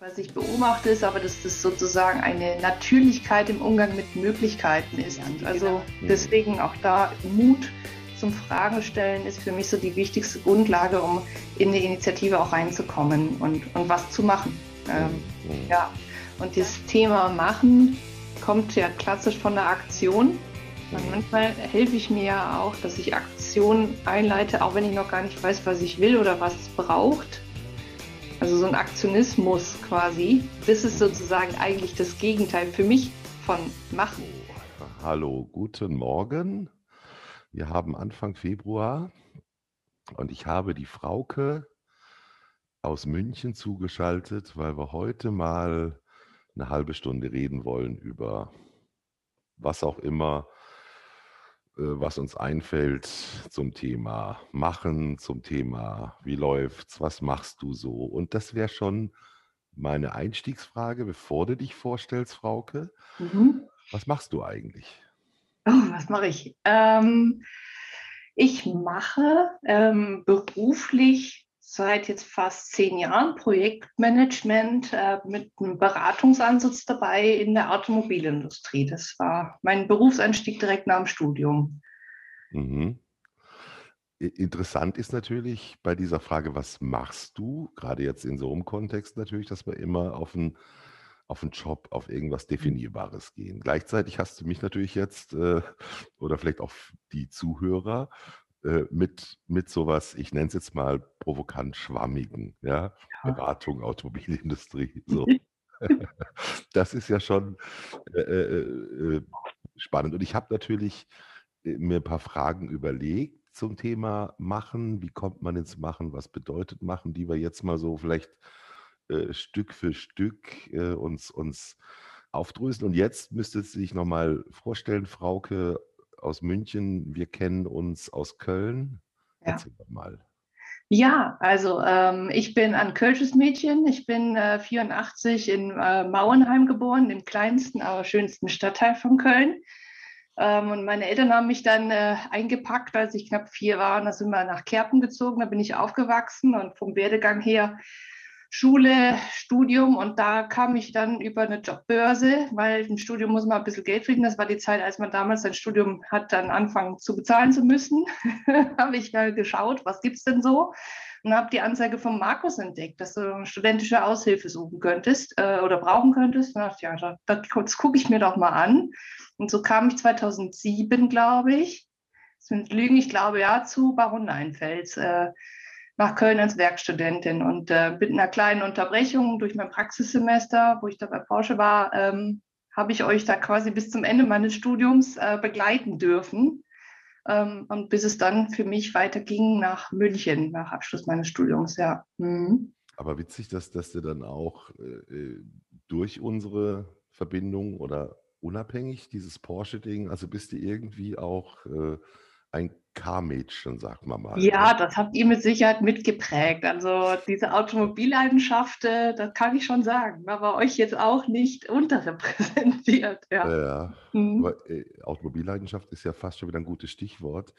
Was ich beobachte, ist aber, dass das sozusagen eine Natürlichkeit im Umgang mit Möglichkeiten ist. Also genau. deswegen auch da Mut zum Fragen stellen ist für mich so die wichtigste Grundlage, um in die Initiative auch reinzukommen und, und was zu machen. Ähm, mhm. Ja, und dieses Thema Machen kommt ja klassisch von der Aktion. Und mhm. manchmal helfe ich mir ja auch, dass ich Aktionen einleite, auch wenn ich noch gar nicht weiß, was ich will oder was es braucht also so ein Aktionismus quasi. Das ist sozusagen eigentlich das Gegenteil für mich von machen. Hallo, guten Morgen. Wir haben Anfang Februar und ich habe die Frauke aus München zugeschaltet, weil wir heute mal eine halbe Stunde reden wollen über was auch immer, was uns einfällt zum Thema Machen, zum Thema Wie läuft's, was machst du so? Und das wäre schon meine Einstiegsfrage, bevor du dich vorstellst, Frauke. Mhm. Was machst du eigentlich? Oh, was mache ich? Ähm, ich mache ähm, beruflich seit jetzt fast zehn Jahren Projektmanagement äh, mit einem Beratungsansatz dabei in der Automobilindustrie. Das war mein Berufseinstieg direkt nach dem Studium. Mhm. Interessant ist natürlich bei dieser Frage, was machst du, gerade jetzt in so einem Kontext natürlich, dass wir immer auf einen, auf einen Job, auf irgendwas mhm. Definierbares gehen. Gleichzeitig hast du mich natürlich jetzt, äh, oder vielleicht auch die Zuhörer, äh, mit, mit sowas, ich nenne es jetzt mal provokant schwammigen, ja, ja. Beratung, Automobilindustrie, so. das ist ja schon äh, äh, äh spannend. Und ich habe natürlich äh, mir ein paar Fragen überlegt zum Thema Machen. Wie kommt man ins Machen? Was bedeutet Machen, die wir jetzt mal so vielleicht äh, Stück für Stück äh, uns, uns aufdröseln. Und jetzt müsste sich nochmal vorstellen, Frauke, aus München, wir kennen uns aus Köln. Ja. Erzähl doch mal. Ja, also ähm, ich bin ein Kölsches Mädchen. Ich bin äh, 84 in äh, Mauernheim geboren, im kleinsten, aber schönsten Stadtteil von Köln. Ähm, und meine Eltern haben mich dann äh, eingepackt, als ich knapp vier war. Und da sind wir nach Kerpen gezogen. Da bin ich aufgewachsen und vom Werdegang her Schule, Studium und da kam ich dann über eine Jobbörse, weil ein Studium muss man ein bisschen Geld verdienen. Das war die Zeit, als man damals sein Studium hat dann anfangen zu bezahlen zu müssen. habe ich mal geschaut, was gibt es denn so? Und habe die Anzeige von Markus entdeckt, dass du eine studentische Aushilfe suchen könntest äh, oder brauchen könntest. Und dachte, ja, da, das gucke ich mir doch mal an. Und so kam ich 2007, glaube ich, sind Lügen, ich glaube ja, zu Baron Neinfels. Äh, nach Köln als Werkstudentin und äh, mit einer kleinen Unterbrechung durch mein Praxissemester, wo ich da bei Porsche war, ähm, habe ich euch da quasi bis zum Ende meines Studiums äh, begleiten dürfen. Ähm, und bis es dann für mich weiterging nach München, nach Abschluss meines Studiums, ja. Mhm. Aber witzig, dass, dass du dann auch äh, äh durch unsere Verbindung oder unabhängig dieses Porsche-Ding, also bist du irgendwie auch äh, ein Car-Mädchen, sagt man mal. Ja, das habt ihr mit Sicherheit mitgeprägt. Also diese Automobilleidenschaft, äh, das kann ich schon sagen, war bei euch jetzt auch nicht unterrepräsentiert. Ja, ja mhm. aber äh, Automobilleidenschaft ist ja fast schon wieder ein gutes Stichwort.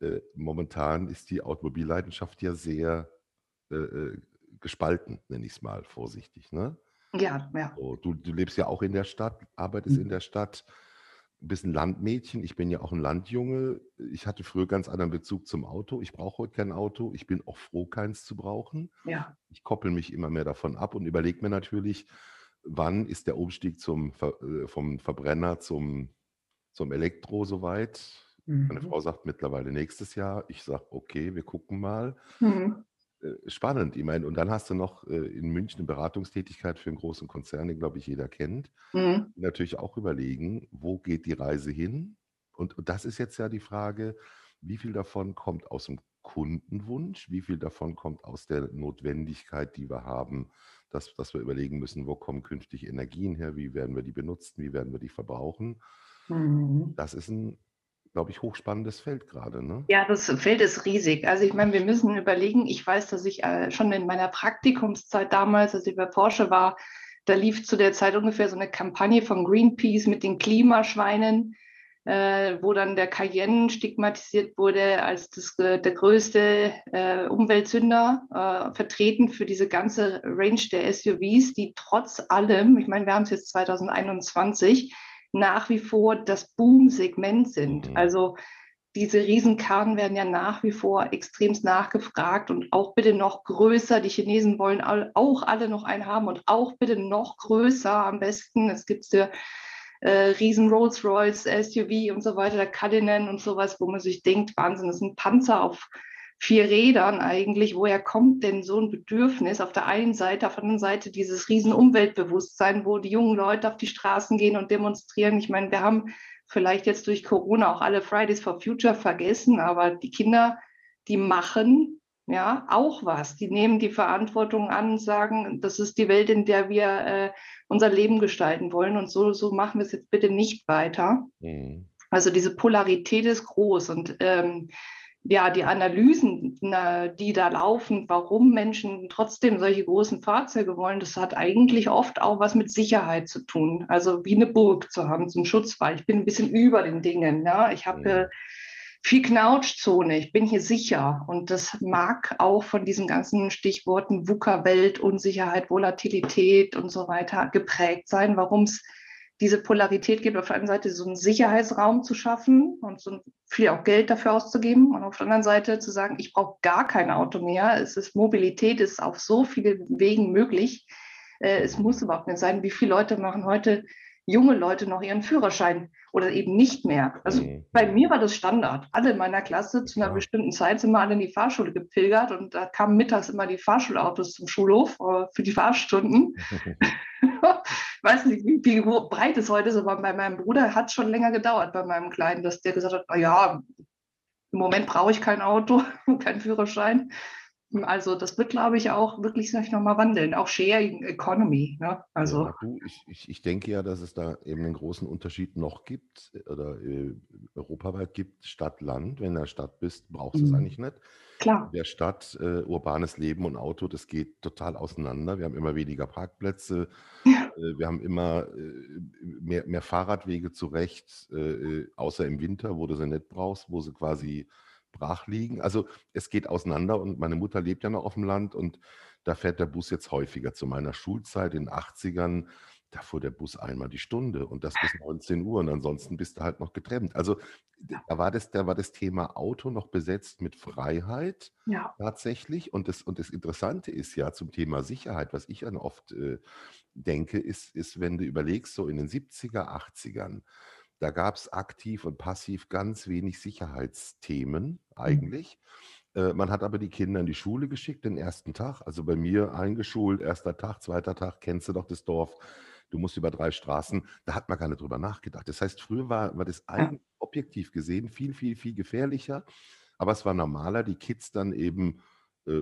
Äh, momentan ist die Automobilleidenschaft ja sehr äh, äh gespalten, nenne ich es mal vorsichtig. Ne? Ja, ja. So, du, du lebst ja auch in der Stadt, arbeitest mhm. in der Stadt bist ein Landmädchen, ich bin ja auch ein Landjunge. Ich hatte früher ganz anderen Bezug zum Auto. Ich brauche heute kein Auto. Ich bin auch froh, keins zu brauchen. Ja. Ich koppel mich immer mehr davon ab und überlege mir natürlich, wann ist der Umstieg zum, äh, vom Verbrenner zum, zum Elektro soweit. Mhm. Meine Frau sagt mittlerweile nächstes Jahr. Ich sage, okay, wir gucken mal. Mhm. Äh, spannend. Ich meine, und dann hast du noch äh, in München eine Beratungstätigkeit für einen großen Konzern, den, glaube ich, jeder kennt. Mhm. Natürlich auch überlegen, wo geht die Reise hin? Und, und das ist jetzt ja die Frage, wie viel davon kommt aus dem Kundenwunsch, wie viel davon kommt aus der Notwendigkeit, die wir haben, dass, dass wir überlegen müssen, wo kommen künftig Energien her, wie werden wir die benutzen, wie werden wir die verbrauchen. Mhm. Das ist ein glaube ich, hochspannendes Feld gerade. Ne? Ja, das Feld ist riesig. Also ich meine, wir müssen überlegen, ich weiß, dass ich äh, schon in meiner Praktikumszeit damals, als ich bei Porsche war, da lief zu der Zeit ungefähr so eine Kampagne von Greenpeace mit den Klimaschweinen. äh, wo dann der Cayenne stigmatisiert wurde als das, äh, der größte äh, Umweltsünder, äh, vertreten für diese ganze Range der SUVs, die trotz allem, ich meine, wir haben es jetzt 2021, nach wie vor das Boom-Segment sind. Mhm. Also diese Riesenkarren werden ja nach wie vor extremst nachgefragt und auch bitte noch größer. Die Chinesen wollen auch alle noch einen haben und auch bitte noch größer am besten. Es gibt ja äh, riesen Rolls-Royce, SUV und so weiter, der Cullinan und sowas, wo man sich denkt, Wahnsinn, das ist ein Panzer auf vier Rädern eigentlich. Woher kommt denn so ein Bedürfnis auf der einen Seite, auf der anderen Seite dieses riesen Umweltbewusstsein, wo die jungen Leute auf die Straßen gehen und demonstrieren? Ich meine, wir haben vielleicht jetzt durch Corona auch alle Fridays for Future vergessen, aber die Kinder, die machen ja auch was. Die nehmen die Verantwortung an und sagen, das ist die Welt, in der wir äh, unser Leben gestalten wollen und so, so machen wir es jetzt bitte nicht weiter. Mhm. Also diese Polarität ist groß und ähm, ja, die Analysen, die da laufen, warum Menschen trotzdem solche großen Fahrzeuge wollen, das hat eigentlich oft auch was mit Sicherheit zu tun. Also wie eine Burg zu haben, ein Schutzwall. Ich bin ein bisschen über den Dingen. Ja? Ich habe ja. viel Knautschzone, ich bin hier sicher. Und das mag auch von diesen ganzen Stichworten VUCA-Welt, Unsicherheit, Volatilität und so weiter geprägt sein, warum es diese Polarität gibt, auf der einen Seite so einen Sicherheitsraum zu schaffen und so viel auch Geld dafür auszugeben und auf der anderen Seite zu sagen, ich brauche gar kein Auto mehr. Es ist Mobilität ist auf so vielen Wegen möglich. Äh, es muss überhaupt nicht sein. Wie viele Leute machen heute junge Leute noch ihren Führerschein oder eben nicht mehr. Also mhm. bei mir war das Standard. Alle in meiner Klasse zu einer ja. bestimmten Zeit sind wir alle in die Fahrschule gepilgert und da kamen mittags immer die Fahrschulautos zum Schulhof äh, für die Fahrstunden. weiß nicht, wie, wie breit es heute ist, aber bei meinem Bruder hat es schon länger gedauert, bei meinem Kleinen, dass der gesagt hat, na ja, im Moment brauche ich kein Auto, keinen Führerschein. Also das wird, glaube ich, auch wirklich sich nochmal wandeln, auch Sharing Economy. Ne? Also. Ja, du, ich, ich, ich, denke ja, dass es da eben einen großen Unterschied noch gibt oder äh, europaweit gibt, Stadt, Land. Wenn du in der Stadt bist, brauchst du mhm. es eigentlich nicht. Klar. In der Stadt, äh, urbanes Leben und Auto, das geht total auseinander. Wir haben immer weniger Parkplätze, ja. äh, wir haben immer äh, mehr, mehr Fahrradwege zurecht, äh, äh, außer im Winter, wo du sie nicht brauchst, wo sie quasi brach liegen. Also es geht auseinander und meine Mutter lebt ja noch auf dem Land und da fährt der Bus jetzt häufiger. Zu meiner Schulzeit in den 80ern, da fuhr der Bus einmal die Stunde und das bis 19 Uhr und ansonsten bist du halt noch getrennt. Also da war das, da war das Thema Auto noch besetzt mit Freiheit ja. tatsächlich. Und das, und das Interessante ist ja zum Thema Sicherheit, was ich dann oft äh, denke, ist, ist, wenn du überlegst, so in den 70er, 80ern, da gab es aktiv und passiv ganz wenig Sicherheitsthemen mhm. eigentlich. Mhm. man hat aber die Kinder in die Schule geschickt, den ersten Tag. Also bei mir eingeschult, erster Tag, zweiter Tag, kennst du doch das Dorf. Du musst über drei Straßen. Da hat man gar nicht drüber nachgedacht. Das heißt, früher war, war das ja. objektiv gesehen viel, viel, viel gefährlicher. Aber es war normaler, die Kids dann eben äh,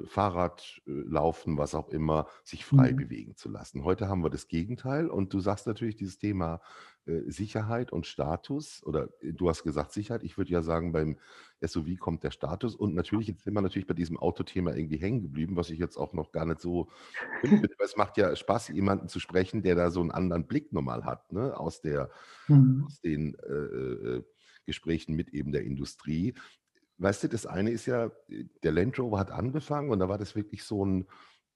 Fahrrad, äh, Laufen, was auch immer, sich frei mhm. bewegen zu lassen. Heute haben wir das Gegenteil und du sagst natürlich dieses Thema äh, Sicherheit und Status oder äh, du hast gesagt Sicherheit. Ich würde ja sagen, beim SUV kommt der Status und natürlich, jetzt sind wir natürlich bei diesem Autothema irgendwie hängen geblieben, was ich jetzt auch noch gar nicht so finde. es macht ja Spaß, jemanden zu sprechen, der da so einen anderen Blick nochmal hat, ne? aus, der, mhm. aus den äh, äh, Gesprächen mit eben der Industrie. Weißt du, das eine ist ja, der Land Rover hat angefangen und da war das wirklich so ein,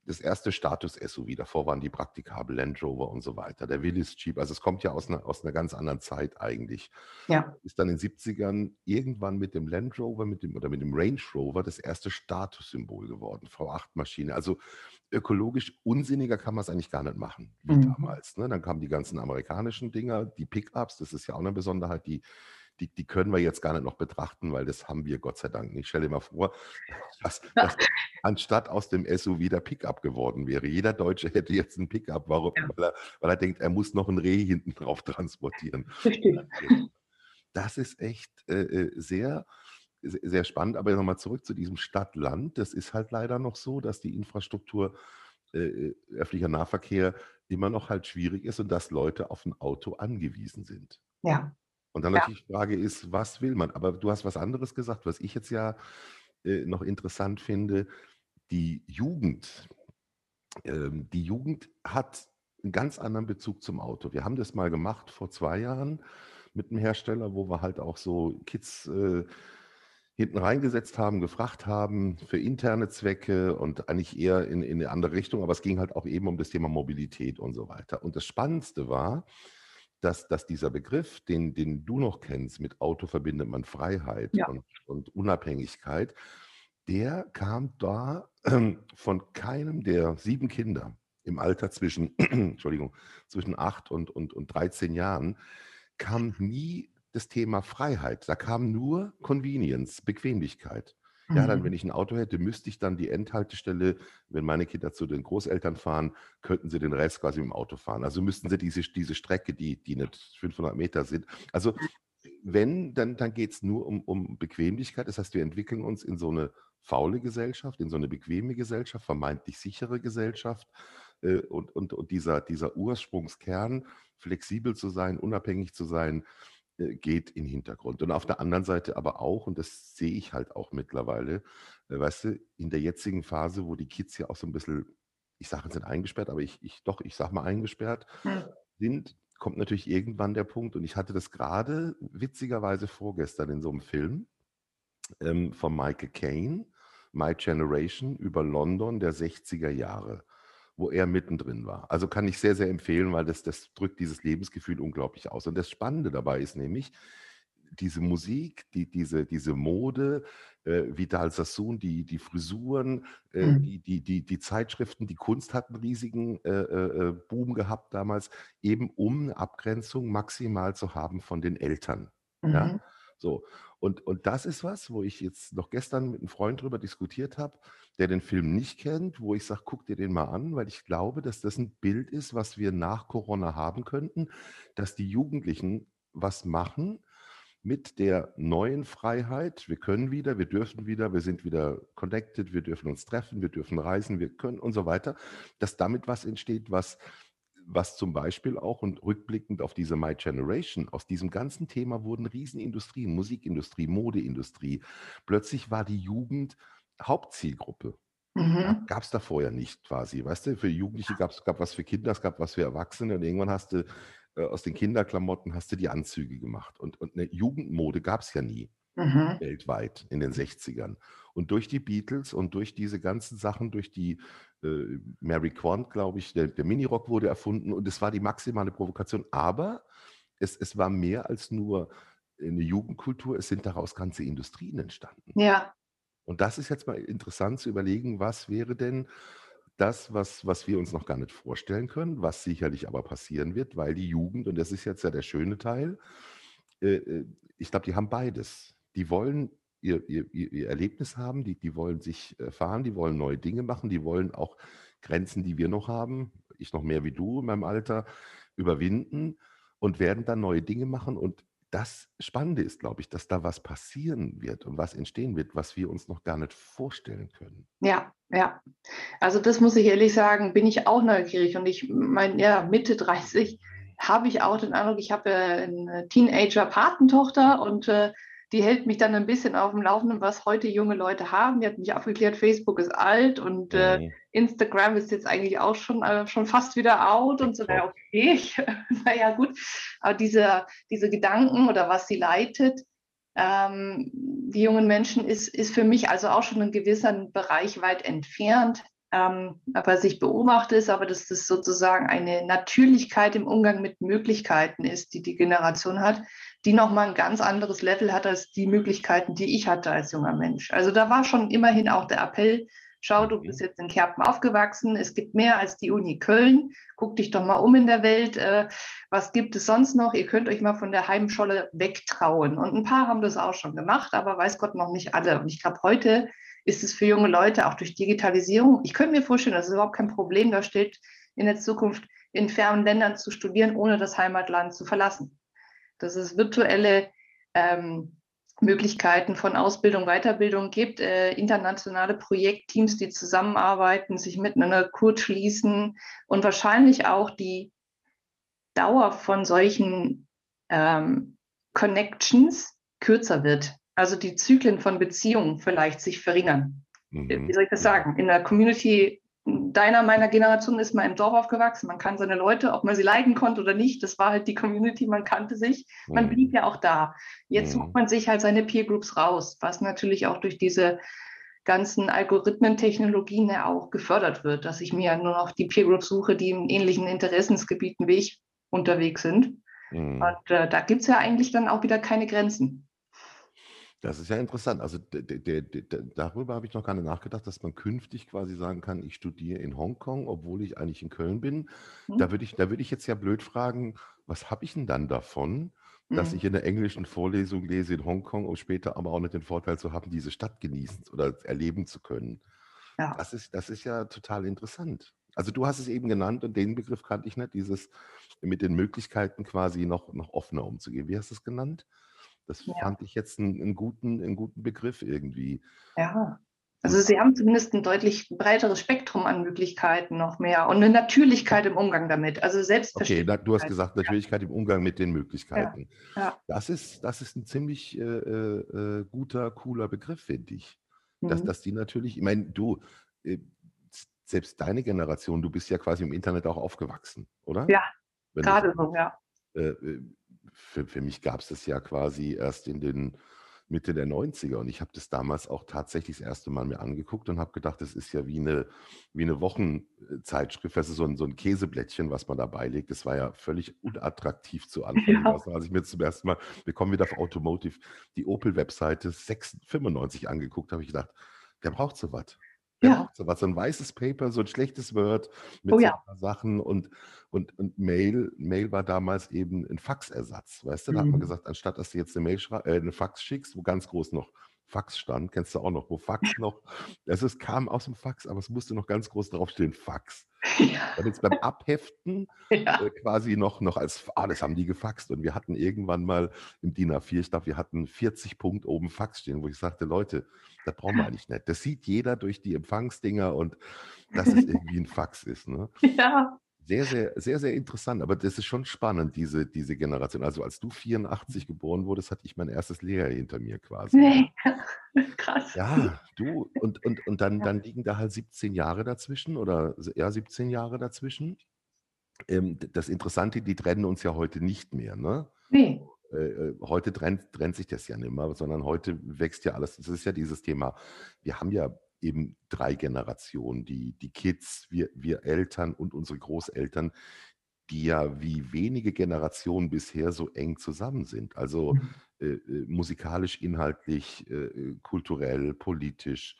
das erste Status-SUV. Davor waren die praktikabel Land Rover und so weiter. Der Willis Jeep, also es kommt ja aus einer, aus einer ganz anderen Zeit eigentlich. Ja. Ist dann in den 70ern irgendwann mit dem Land Rover mit dem, oder mit dem Range Rover das erste Statussymbol geworden, V8-Maschine. Also ökologisch unsinniger kann man es eigentlich gar nicht machen, wie mhm. damals. Ne? Dann kamen die ganzen amerikanischen Dinger, die Pickups, das ist ja auch eine Besonderheit, die die, die können wir jetzt gar nicht noch betrachten, weil das haben wir Gott sei Dank nicht. Stell dir mal vor, dass, dass anstatt aus dem SUV der Pickup geworden wäre. Jeder Deutsche hätte jetzt einen Pickup, warum? Ja. Weil, er, weil, er, denkt, er muss noch ein Reh hinten drauf transportieren. Das ist echt äh, äh sehr, sehr spannend. Aber nochmal zurück zu diesem Stadt-Land. Das ist halt leider noch so, dass die Infrastruktur äh, äh, öffentlicher Nahverkehr immer noch halt schwierig ist und dass Leute auf ein Auto angewiesen sind. Ja. Und dann ja. natürlich die Frage ist, was will man? Aber du hast was anderes gesagt, was ich jetzt ja äh, noch interessant finde. Die Jugend, ähm, die Jugend hat einen ganz anderen Bezug zum Auto. Wir haben das mal gemacht vor zwei Jahren mit einem Hersteller, wo wir halt auch so Kids äh, hinten reingesetzt haben, gefragt haben für interne Zwecke und eigentlich eher in, in eine andere Richtung. Aber es ging halt auch eben um das Thema Mobilität und so weiter. Und das Spannendste war, dass, dass dieser Begriff, den, den du noch kennst, mit Auto verbindet man Freiheit ja. und, und Unabhängigkeit, der kam da von keinem der sieben Kinder im Alter zwischen, Entschuldigung, zwischen acht und, und, und 13 Jahren, kam nie das Thema Freiheit. Da kam nur Convenience, Bequemlichkeit. Ja, dann, mhm. wenn ich ein Auto hätte, müsste ich dann die Endhaltestelle, wenn meine Kinder zu den Großeltern fahren, könnten sie den Rest quasi mit dem Auto fahren. Also müssten sie diese, diese Strecke, die, die nicht 500 Meter sind. Also wenn, dann, dann geht es nur um, um Bequemlichkeit. Das heißt, wir entwickeln uns in so eine faule Gesellschaft, in so eine bequeme Gesellschaft, vermeintlich sichere Gesellschaft. Äh, und, und, und dieser, dieser Ursprungskern, flexibel zu sein, unabhängig zu sein, geht in den Hintergrund. Und auf der anderen Seite aber auch, und das sehe ich halt auch mittlerweile, äh, weißt du, in der jetzigen Phase, wo die Kids ja auch so ein bisschen, ich sage, sind eingesperrt, aber ich, ich doch, ich sage mal eingesperrt hm. sind, kommt natürlich irgendwann der Punkt, und ich hatte das gerade witzigerweise vorgestern in so einem Film ähm, von Michael Caine, My Generation, über London der 60er Jahre wo er mittendrin war. Also kann ich sehr, sehr empfehlen, weil das, das drückt dieses Lebensgefühl unglaublich aus. Und das Spannende dabei ist nämlich, diese Musik, die, diese, diese Mode, äh, Vidal Sassoon, die, die Frisuren, äh, mhm. die, die, die, die Zeitschriften, die Kunst hatten riesigen äh, äh, Boom gehabt damals, eben um eine Abgrenzung maximal zu haben von den Eltern. Mhm. Ja? So. Und, und das ist was, wo ich jetzt noch gestern mit einem Freund drüber diskutiert habe, der den Film nicht kennt, wo ich sage, guck dir den mal an, weil ich glaube, dass das ein Bild ist, was wir nach Corona haben könnten, dass die Jugendlichen was machen mit der neuen Freiheit. Wir können wieder, wir dürfen wieder, wir sind wieder connected, wir dürfen uns treffen, wir dürfen reisen, wir können und so weiter, dass damit was entsteht, was was zum Beispiel auch und rückblickend auf diese My Generation, aus diesem ganzen Thema wurden Riesenindustrien, Musikindustrie, Modeindustrie. Plötzlich war die Jugend Hauptzielgruppe. Mhm. Gab es da vorher nicht quasi. Weißt du, für Jugendliche gab es gab was für Kinder, es gab was für Erwachsene und irgendwann hast du äh, aus den Kinderklamotten hast du die Anzüge gemacht. Und, und eine Jugendmode gab es ja nie mhm. weltweit in den 60ern. Und durch die Beatles und durch diese ganzen Sachen, durch die äh, Mary Quant, glaube ich, der, der Minirock wurde erfunden und es war die maximale Provokation. Aber es, es war mehr als nur eine Jugendkultur, es sind daraus ganze Industrien entstanden. Ja. Und das ist jetzt mal interessant zu überlegen, was wäre denn das, was, was wir uns noch gar nicht vorstellen können, was sicherlich aber passieren wird, weil die Jugend, und das ist jetzt ja der schöne Teil, äh, äh ich glaube, die haben beides. Die wollen ihr, ihr, ihr Erlebnis haben, die, die wollen sich erfahren, die wollen neue Dinge machen, die wollen auch Grenzen, die wir noch haben, ich noch mehr wie du in meinem Alter, überwinden und werden dann neue Dinge machen. Und das Spannende ist, glaube ich, dass da was passieren wird und was entstehen wird, was wir uns noch gar nicht vorstellen können. Ja, ja. Also das muss ich ehrlich sagen, bin ich auch neugierig. Und ich meine, ja, Mitte 30 habe ich auch den Eindruck, ich habe eine Teenager-Patentochter und äh, die hält mich dann ein bisschen auf dem Laufenden, was heute junge Leute haben. Die hat mich aufgeklärt, Facebook ist alt und äh, mhm. Instagram ist jetzt eigentlich auch schon, äh, schon fast wieder out und so. Naja, okay, naja, gut. Aber diese, diese Gedanken oder was sie leitet, ähm, die jungen Menschen, ist, ist für mich also auch schon ein gewisser Bereich weit entfernt. Ähm, was ich beobachte, ist aber, dass das sozusagen eine Natürlichkeit im Umgang mit Möglichkeiten ist, die die Generation hat, die nochmal ein ganz anderes Level hat als die Möglichkeiten, die ich hatte als junger Mensch. Also da war schon immerhin auch der Appell, schau, du bist jetzt in Kerpen aufgewachsen, es gibt mehr als die Uni Köln, guck dich doch mal um in der Welt, äh, was gibt es sonst noch? Ihr könnt euch mal von der Heimscholle wegtrauen. Und ein paar haben das auch schon gemacht, aber weiß Gott noch nicht alle. Und ich glaube, heute ist es für junge Leute auch durch Digitalisierung, ich könnte mir vorstellen, das ist überhaupt kein Problem, da steht in der Zukunft in fernen Ländern zu studieren, ohne das Heimatland zu verlassen dass es virtuelle ähm, Möglichkeiten von Ausbildung, Weiterbildung gibt, äh, internationale Projektteams, die zusammenarbeiten, sich miteinander kurz schließen und wahrscheinlich auch die Dauer von solchen ähm, Connections kürzer wird. Also die Zyklen von Beziehungen vielleicht sich verringern. Mhm. Wie soll ich das sagen? In der Community deiner, meiner Generation ist man im Dorf aufgewachsen. Man kann seine Leute, ob man sie leiden konnte oder nicht, das war halt die Community, man kannte sich. Man mhm. blieb ja auch da. Jetzt mhm. sucht man sich halt seine Peer Groups raus, was natürlich auch durch diese ganzen Algorithmentechnologien ja auch gefördert wird, dass ich mir nur noch die Peer Groups suche, die in ähnlichen Interessensgebieten wie ich unterwegs sind. Mhm. Und äh, da gibt es ja eigentlich dann auch wieder keine Grenzen. Das ist ja interessant. Also darüber habe ich noch gar nicht nachgedacht, dass man künftig quasi sagen kann, ich studiere in Hongkong, obwohl ich eigentlich in Köln bin. Mhm. Da würde ich, da ich jetzt ja blöd fragen, was habe ich denn dann davon, dass mhm. ich in der englischen Vorlesung lese in Hongkong, um später aber auch nicht den Vorteil zu haben, diese Stadt genießen oder erleben zu können. Ja. Das, ist, das ist ja total interessant. Also du hast es eben genannt und den Begriff kannte ich nicht, dieses mit den Möglichkeiten quasi noch, noch offener umzugehen. Wie hast du es genannt? Das ja. fand ich jetzt einen, einen, guten, einen guten Begriff irgendwie. Ja, also Sie haben zumindest ein deutlich breiteres Spektrum an Möglichkeiten noch mehr und eine Natürlichkeit im Umgang damit. Also Okay, du hast gesagt, Natürlichkeit ja. im Umgang mit den Möglichkeiten. Ja. Ja. Das, ist, das ist ein ziemlich äh, äh, guter, cooler Begriff, finde ich. Mhm. Dass, dass die natürlich, ich meine, du, äh, selbst deine Generation, du bist ja quasi im Internet auch aufgewachsen, oder? Ja, Wenn gerade so, ja. Für, für mich gab es das ja quasi erst in den Mitte der 90er und ich habe das damals auch tatsächlich das erste Mal mir angeguckt und habe gedacht, das ist ja wie eine, wie eine Wochenzeitschrift, das ist so ein, so ein Käseblättchen, was man dabei legt. Das war ja völlig unattraktiv zu Anfang. Ja. Also, als ich mir zum ersten Mal, wir kommen wieder auf Automotive, die Opel-Webseite 95 angeguckt habe, ich gedacht, der braucht so was. Der ja. braucht so was, so ein weißes Paper, so ein schlechtes Word mit oh, ja. so Sachen und, und, und Mail. Mail war damals eben ein Faxersatz. Weißt du, da mhm. hat man mhm. gesagt, anstatt dass du jetzt eine Mail äh, eine Fax schickst, wo ganz groß noch Fax stand, kennst du auch noch, wo Fax noch, es ist, kam aus dem Fax, aber es musste noch ganz groß draufstehen, Fax. Ja. Damit es beim Abheften ja. äh, quasi noch, noch als, ah, das haben die gefaxt und wir hatten irgendwann mal im DIN A4, ich glaube, wir hatten 40 Punkt oben Fax stehen, wo ich sagte, Leute, das brauchen wir eigentlich nicht. Das sieht jeder durch die Empfangsdinger und dass es irgendwie ein Fax ist. Ne? Ja. Sehr, sehr, sehr, sehr interessant. Aber das ist schon spannend, diese, diese Generation. Also als du 84 geboren wurdest, hatte ich mein erstes Lehrjahr hinter mir quasi. Nee. Krass. Ja, du, und, und, und dann, dann liegen da halt 17 Jahre dazwischen oder ja, 17 Jahre dazwischen. Ähm, das Interessante, die trennen uns ja heute nicht mehr, ne? Nee. Äh, äh, heute trennt, trennt sich das ja nicht mehr, sondern heute wächst ja alles. Das ist ja dieses Thema. Wir haben ja eben drei Generationen, die, die Kids, wir, wir Eltern und unsere Großeltern, die ja wie wenige Generationen bisher so eng zusammen sind. Also mhm. äh, äh musikalisch, inhaltlich, äh, kulturell, politisch.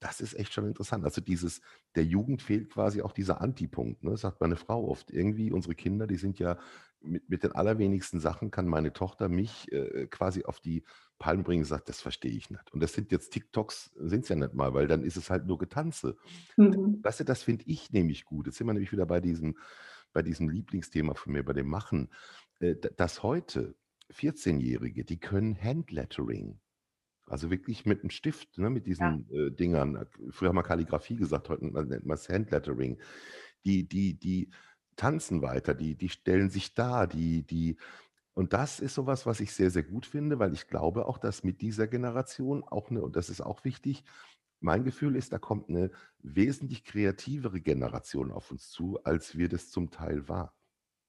Das ist echt schon interessant. Also dieses, der Jugend fehlt quasi auch dieser Antipunkt, ne? sagt meine Frau oft. Irgendwie, unsere Kinder, die sind ja mit, mit den allerwenigsten Sachen kann meine Tochter mich äh, quasi auf die Palme bringen und sagt, das verstehe ich nicht. Und das sind jetzt TikToks, sind es ja nicht mal, weil dann ist es halt nur Getanze. Mhm. Weißt du, das finde ich nämlich gut. Jetzt sind wir nämlich wieder bei diesem, bei diesem Lieblingsthema von mir, bei dem Machen, äh, dass heute 14-Jährige, die können Handlettering. Also wirklich mit einem Stift, ne, mit diesen ja. äh, Dingern. Früher haben wir Kalligrafie gesagt, heute nennt man es Handlettering. Die, die, die tanzen weiter, die, die stellen sich da, die, die, und das ist sowas, was ich sehr, sehr gut finde, weil ich glaube auch, dass mit dieser Generation auch eine, und das ist auch wichtig, mein Gefühl ist, da kommt eine wesentlich kreativere Generation auf uns zu, als wir das zum Teil waren.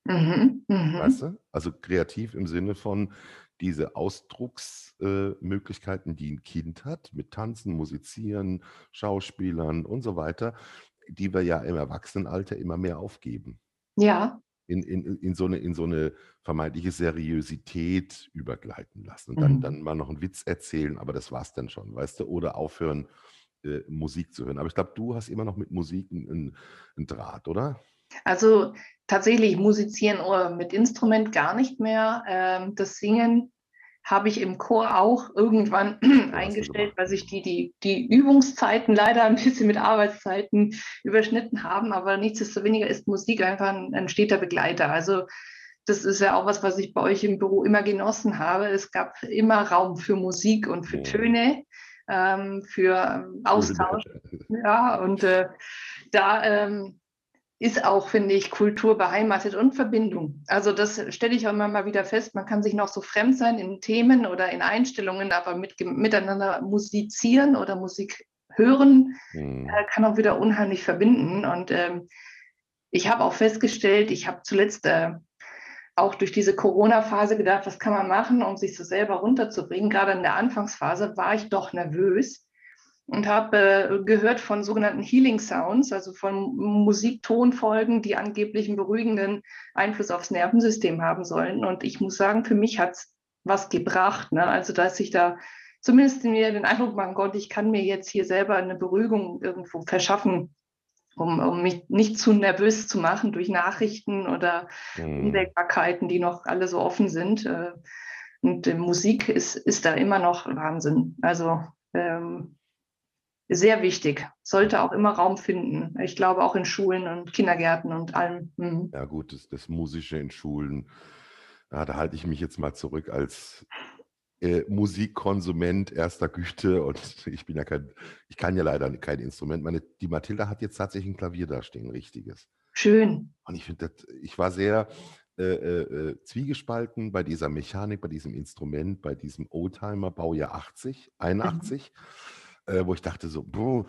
Mhm, mh. Weißt du? Also kreativ im Sinne von diese Ausdrucksmöglichkeiten, äh, die ein Kind hat, mit Tanzen, Musizieren, Schauspielern und so weiter, die wir ja im Erwachsenenalter immer mehr aufgeben. Ja. In, in, in, so eine, in so eine vermeintliche Seriosität übergleiten lassen und dann, mhm. dann mal noch einen Witz erzählen, aber das war's dann schon, weißt du? Oder aufhören, äh, Musik zu hören. Aber ich glaube, du hast immer noch mit Musik einen, einen Draht, oder? Also tatsächlich musizieren oder mit Instrument gar nicht mehr. Ähm, das Singen habe ich im Chor auch irgendwann eingestellt, weil sich die, die, die Übungszeiten leider ein bisschen mit Arbeitszeiten überschnitten haben. Aber nichtsdestoweniger ist Musik einfach ein, ein steter Begleiter. Also das ist ja auch was, was ich bei euch im Büro immer genossen habe. Es gab immer Raum für Musik und für Töne, ähm, für Austausch. Ja, und äh, da ähm, ist auch, finde ich, Kultur beheimatet und Verbindung. Also das stelle ich auch immer mal wieder fest. Man kann sich noch so fremd sein in Themen oder in Einstellungen, aber mit, miteinander musizieren oder Musik Hören mhm. äh, kann auch wieder unheimlich verbinden. Und ähm, ich habe auch festgestellt, ich habe zuletzt äh, auch durch diese Corona-Phase gedacht, was kann man machen, um sich so selber runterzubringen. Gerade in der Anfangsphase war ich doch nervös und habe äh, gehört von sogenannten Healing Sounds, also von Musiktonfolgen, die angeblich einen beruhigenden Einfluss aufs Nervensystem haben sollen. Und ich muss sagen, für mich hat es was gebracht. Ne? Also, dass ich da zumindest mir den Eindruck machen konnte, ich kann mir jetzt hier selber eine Beruhigung irgendwo verschaffen, um, um mich nicht zu nervös zu machen durch Nachrichten oder mhm. Unwägbarkeiten, die noch alle so offen sind. Äh, und Musik ist, ist da immer noch Wahnsinn. Also ähm, sehr wichtig. Sollte auch immer Raum finden. Ich glaube auch in Schulen und Kindergärten und allem. Mhm. Ja gut, das, das Musische in Schulen, ja, da halte ich mich jetzt mal zurück als äh, Musikkonsument erster Güte und ich bin ja kein, ich kann ja leider kein Instrument. Meine, die Mathilda hat jetzt tatsächlich ein Klavier da stehen, ein richtiges. Schön. Und ich finde, ich war sehr äh, äh, äh, zwiegespalten bei dieser Mechanik, bei diesem Instrument, bei diesem Oldtimer Baujahr 80, 81. Mhm äh, wo ich dachte so, boah.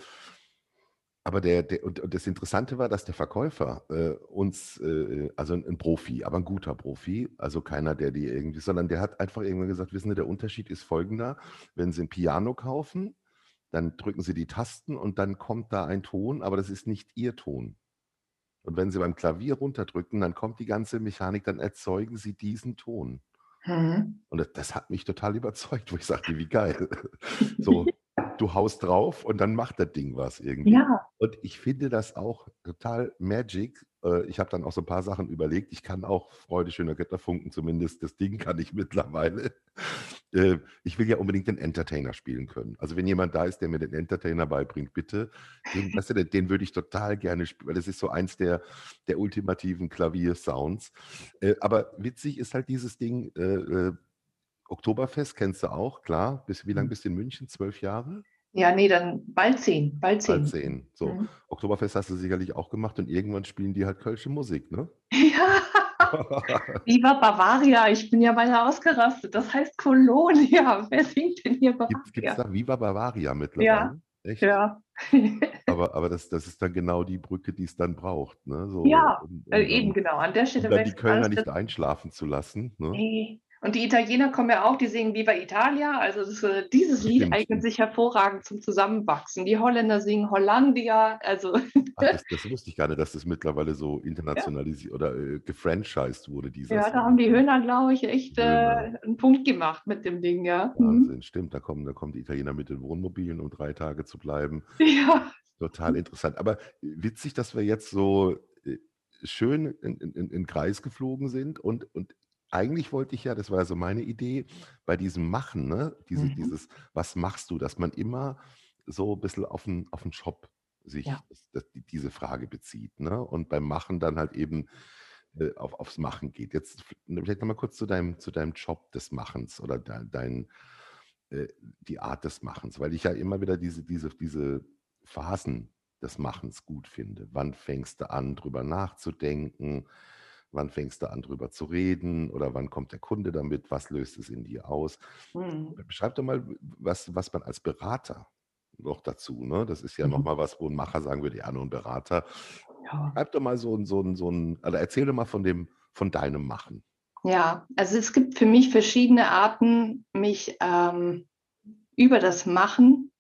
Aber der, der und, und, das Interessante war, dass der Verkäufer äh, uns, äh, also ein, ein, Profi, aber ein guter Profi, also keiner, der die irgendwie, sondern der hat einfach irgendwann gesagt, wissen Sie, der Unterschied ist folgender, wenn Sie ein Piano kaufen, dann drücken Sie die Tasten und dann kommt da ein Ton, aber das ist nicht Ihr Ton. Und wenn Sie beim Klavier runterdrücken, dann kommt die ganze Mechanik, dann erzeugen Sie diesen Ton. Mhm. Und das, das, hat mich total überzeugt, wo ich sagte, wie geil. so, du haust drauf und dann macht das Ding was irgendwie. Ja. Und ich finde das auch total magic. Äh, ich habe dann auch so ein paar Sachen überlegt. Ich kann auch Freude schöner Götterfunken, zumindest das Ding kann ich mittlerweile. Äh, ich will ja unbedingt den Entertainer spielen können. Also wenn jemand da ist, der mir den Entertainer beibringt, bitte, den, weißt du, den würde ich total gerne spielen, weil das ist so eins der, der ultimativen Klaviersounds. Äh, aber witzig ist halt dieses Ding, Oktoberfest kennst du auch, klar. Bis, wie lange mhm. bist du in München? Zwölf Jahre? Ja, nee, dann bald zehn. Bald zehn. Bald zehn. So, mhm. Oktoberfest hast du sicherlich auch gemacht und irgendwann spielen die halt kölsche Musik, ne? Ja. Viva Bavaria, ich bin ja beinahe ausgerastet. Das heißt Kolonia. Wer singt denn hier Bavaria? Gibt es da Viva Bavaria mittlerweile? Ja. Echt? Ja. aber aber das, das ist dann genau die Brücke, die es dann braucht. Ne? So, ja, um, um, eben genau. An der Stelle. Um dann die Kölner nicht einschlafen zu lassen. Ne? Nee, und die Italiener kommen ja auch, die singen Viva Italia. Also das, äh, dieses Lied Stimmt. eignet sich hervorragend zum Zusammenwachsen. Die Holländer singen Hollandia. Also Ach, das, das, wusste ich gar nicht, dass das mittlerweile so internationalisiert ja. oder äh, gefranchised wurde. ja, Song. da haben die Höhner, glaube ich, echt äh, einen Punkt gemacht mit dem Ding, ja. Wahnsinn, mhm. stimmt. Da kommen, da kommen die Italiener mit den Wohnmobilen, um drei Tage zu bleiben. Ja. Total interessant. Aber witzig, dass wir jetzt so äh, schön in, in, in Kreis geflogen sind und, und eigentlich wollte ich ja, das war so meine Idee, bei diesem Machen, ne, diese, mhm. dieses, was machst du, dass man immer so ein bisschen auf den, auf den Shop sich ja. das, das, diese Frage bezieht. Ne? Und beim Machen dann halt eben äh, auf, aufs Machen geht. Jetzt vielleicht nochmal kurz zu deinem, zu deinem Job des Machens oder de, dein, äh, die Art des Machens, weil ich ja immer wieder diese, diese, diese Phasen des Machens gut finde. Wann fängst du an, drüber nachzudenken? Wann fängst du an, drüber zu reden? Oder wann kommt der Kunde damit? Was löst es in dir aus? Mhm. Beschreib doch mal, was, was man als Berater noch dazu, ne? Das ist ja mhm. nochmal was, wo ein Macher sagen würde, ja, nur ein Berater. Ja. Schreib doch mal so ein, so ein, so ein, oder erzähl doch mal von dem, von deinem Machen. Ja, also es gibt für mich verschiedene Arten, mich ähm, über das Machen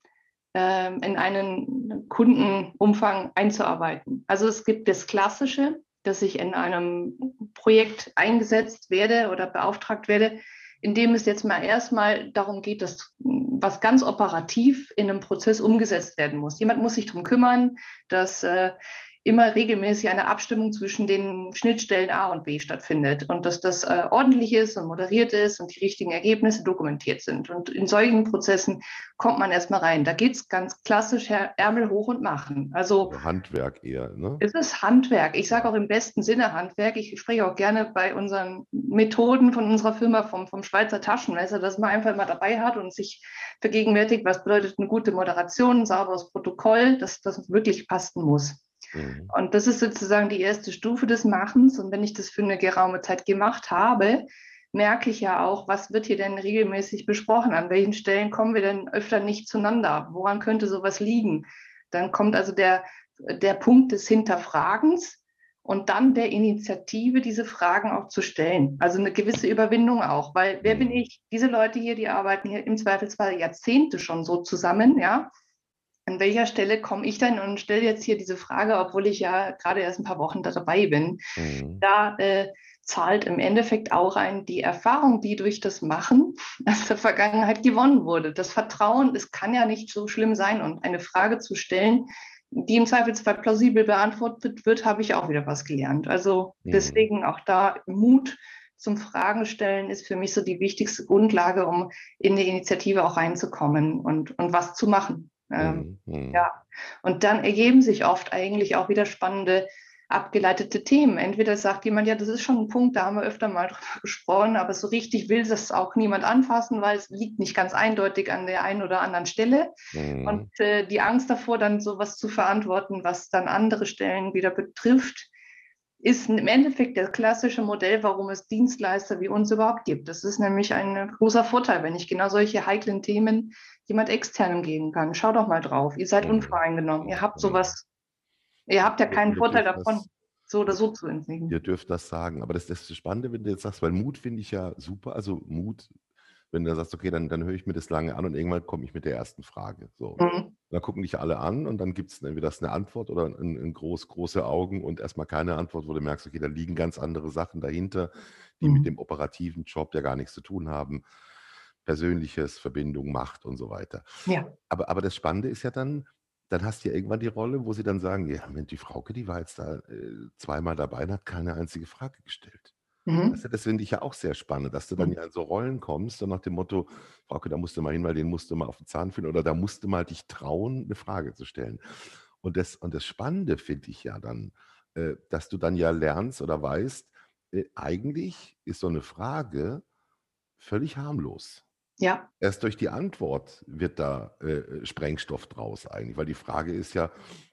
ähm, in einen Kundenumfang einzuarbeiten. Also es gibt das Klassische, dass ich in einem Projekt eingesetzt werde oder beauftragt werde, in dem es jetzt mal erstmal darum geht, dass was ganz operativ in einem Prozess umgesetzt werden muss. Jemand muss sich darum kümmern, dass äh, immer regelmäßig eine Abstimmung zwischen den Schnittstellen A und B stattfindet und dass das äh, ordentlich ist und moderiert ist und die richtigen Ergebnisse dokumentiert sind. Und in solchen Prozessen kommt man erstmal rein. Da geht es ganz klassisch Ärmel hoch und machen. Also, also Handwerk eher, ne? Es ist Handwerk. Ich sage auch im besten Sinne Handwerk. Ich spreche auch gerne bei unseren Methoden von unserer Firma vom, vom Schweizer Taschenmesser, dass man einfach mal dabei hat und sich vergegenwärtigt, was bedeutet eine gute Moderation, ein sauberes Protokoll, dass das wirklich passen muss. Mhm. Und das ist sozusagen die erste Stufe des Machens. Und wenn ich das für eine geraume Zeit gemacht habe, merke ich ja auch, was wird hier denn regelmäßig besprochen? An welchen Stellen kommen wir denn öfter nicht zueinander? Woran könnte sowas liegen? Dann kommt also der, der Punkt des Hinterfragens und dann der Initiative, diese Fragen auch zu stellen. Also eine gewisse Überwindung auch, weil wer bin mhm. ich? Diese Leute hier, die arbeiten hier im Zweifelsfall Jahrzehnte schon so zusammen, ja. An welcher Stelle komme ich dann und stelle jetzt hier diese Frage, obwohl ich ja gerade erst ein paar Wochen dabei bin. Mhm. Da äh, zahlt im Endeffekt auch ein die Erfahrung, die durch das Machen aus der Vergangenheit gewonnen wurde. Das Vertrauen, es kann ja nicht so schlimm sein und eine Frage zu stellen, die im Zweifelsfall plausibel beantwortet wird, habe ich auch wieder was gelernt. Also mhm. deswegen auch da Mut zum Fragen stellen ist für mich so die wichtigste Grundlage, um in die Initiative auch reinzukommen und, und was zu machen. Ähm, mhm. Ja, und dann ergeben sich oft eigentlich auch wieder spannende abgeleitete Themen. Entweder sagt jemand, ja, das ist schon ein Punkt, da haben wir öfter mal drüber gesprochen, aber so richtig will das auch niemand anfassen, weil es liegt nicht ganz eindeutig an der einen oder anderen Stelle. Mhm. Und äh, die Angst davor, dann sowas zu verantworten, was dann andere Stellen wieder betrifft, ist im Endeffekt das klassische Modell, warum es Dienstleister wie uns überhaupt gibt. Das ist nämlich ein großer Vorteil, wenn ich genau solche heiklen Themen jemand externem geben kann. Schau doch mal drauf. Ihr seid unvoreingenommen. Ihr habt sowas Ihr habt ja keinen Vorteil davon, das, so oder so zu entwickeln. Ihr dürft das sagen. Aber das, das ist das Spannende, wenn du jetzt sagst, weil Mut finde ich ja super. Also Mut, wenn du sagst, okay, dann, dann höre ich mir das lange an und irgendwann komme ich mit der ersten Frage. So. Mhm. Dann gucken dich alle an und dann gibt es entweder eine Antwort oder ein, ein groß, große Augen und erstmal keine Antwort, wo du merkst, okay, da liegen ganz andere Sachen dahinter, die mhm. mit dem operativen Job ja gar nichts zu tun haben. Persönliches, Verbindung, Macht und so weiter. Ja. Aber, aber das Spannende ist ja dann, dann hast du ja irgendwann die Rolle, wo sie dann sagen, ja, Mensch, die Frauke, die war jetzt da äh, zweimal dabei und hat keine einzige Frage gestellt. Mhm. Du, das finde ich ja auch sehr spannend, dass du dann mhm. ja in so Rollen kommst und nach dem Motto, Frauke, da musst du mal hin, weil den musst du mal auf den Zahn finden oder da musst du mal dich trauen, eine Frage zu stellen. Und das, und das Spannende finde ich ja dann, äh, dass du dann ja lernst oder weißt, äh, eigentlich ist so eine Frage völlig harmlos. Ja. Erst durch die Antwort wird da äh, Sprengstoff draus eigentlich, weil die Frage ist ja,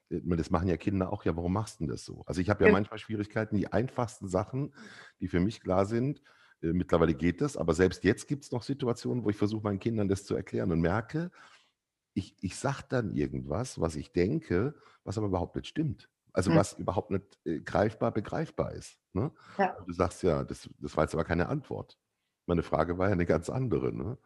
das machen ja Kinder auch, ja, warum machst du denn das so? Also ich habe ja manchmal Schwierigkeiten, die einfachsten Sachen, die für mich klar sind, äh, mittlerweile geht das, aber selbst jetzt gibt es noch Situationen, wo ich versuche, meinen Kindern das zu erklären und merke, ich, ich sage dann irgendwas, was ich denke, was aber überhaupt nicht stimmt. Also hm. was überhaupt nicht äh, greifbar, begreifbar ist. Ne? Ja. Du sagst ja, das, das war jetzt aber keine Antwort. Meine Frage war ja eine ganz andere. Ne?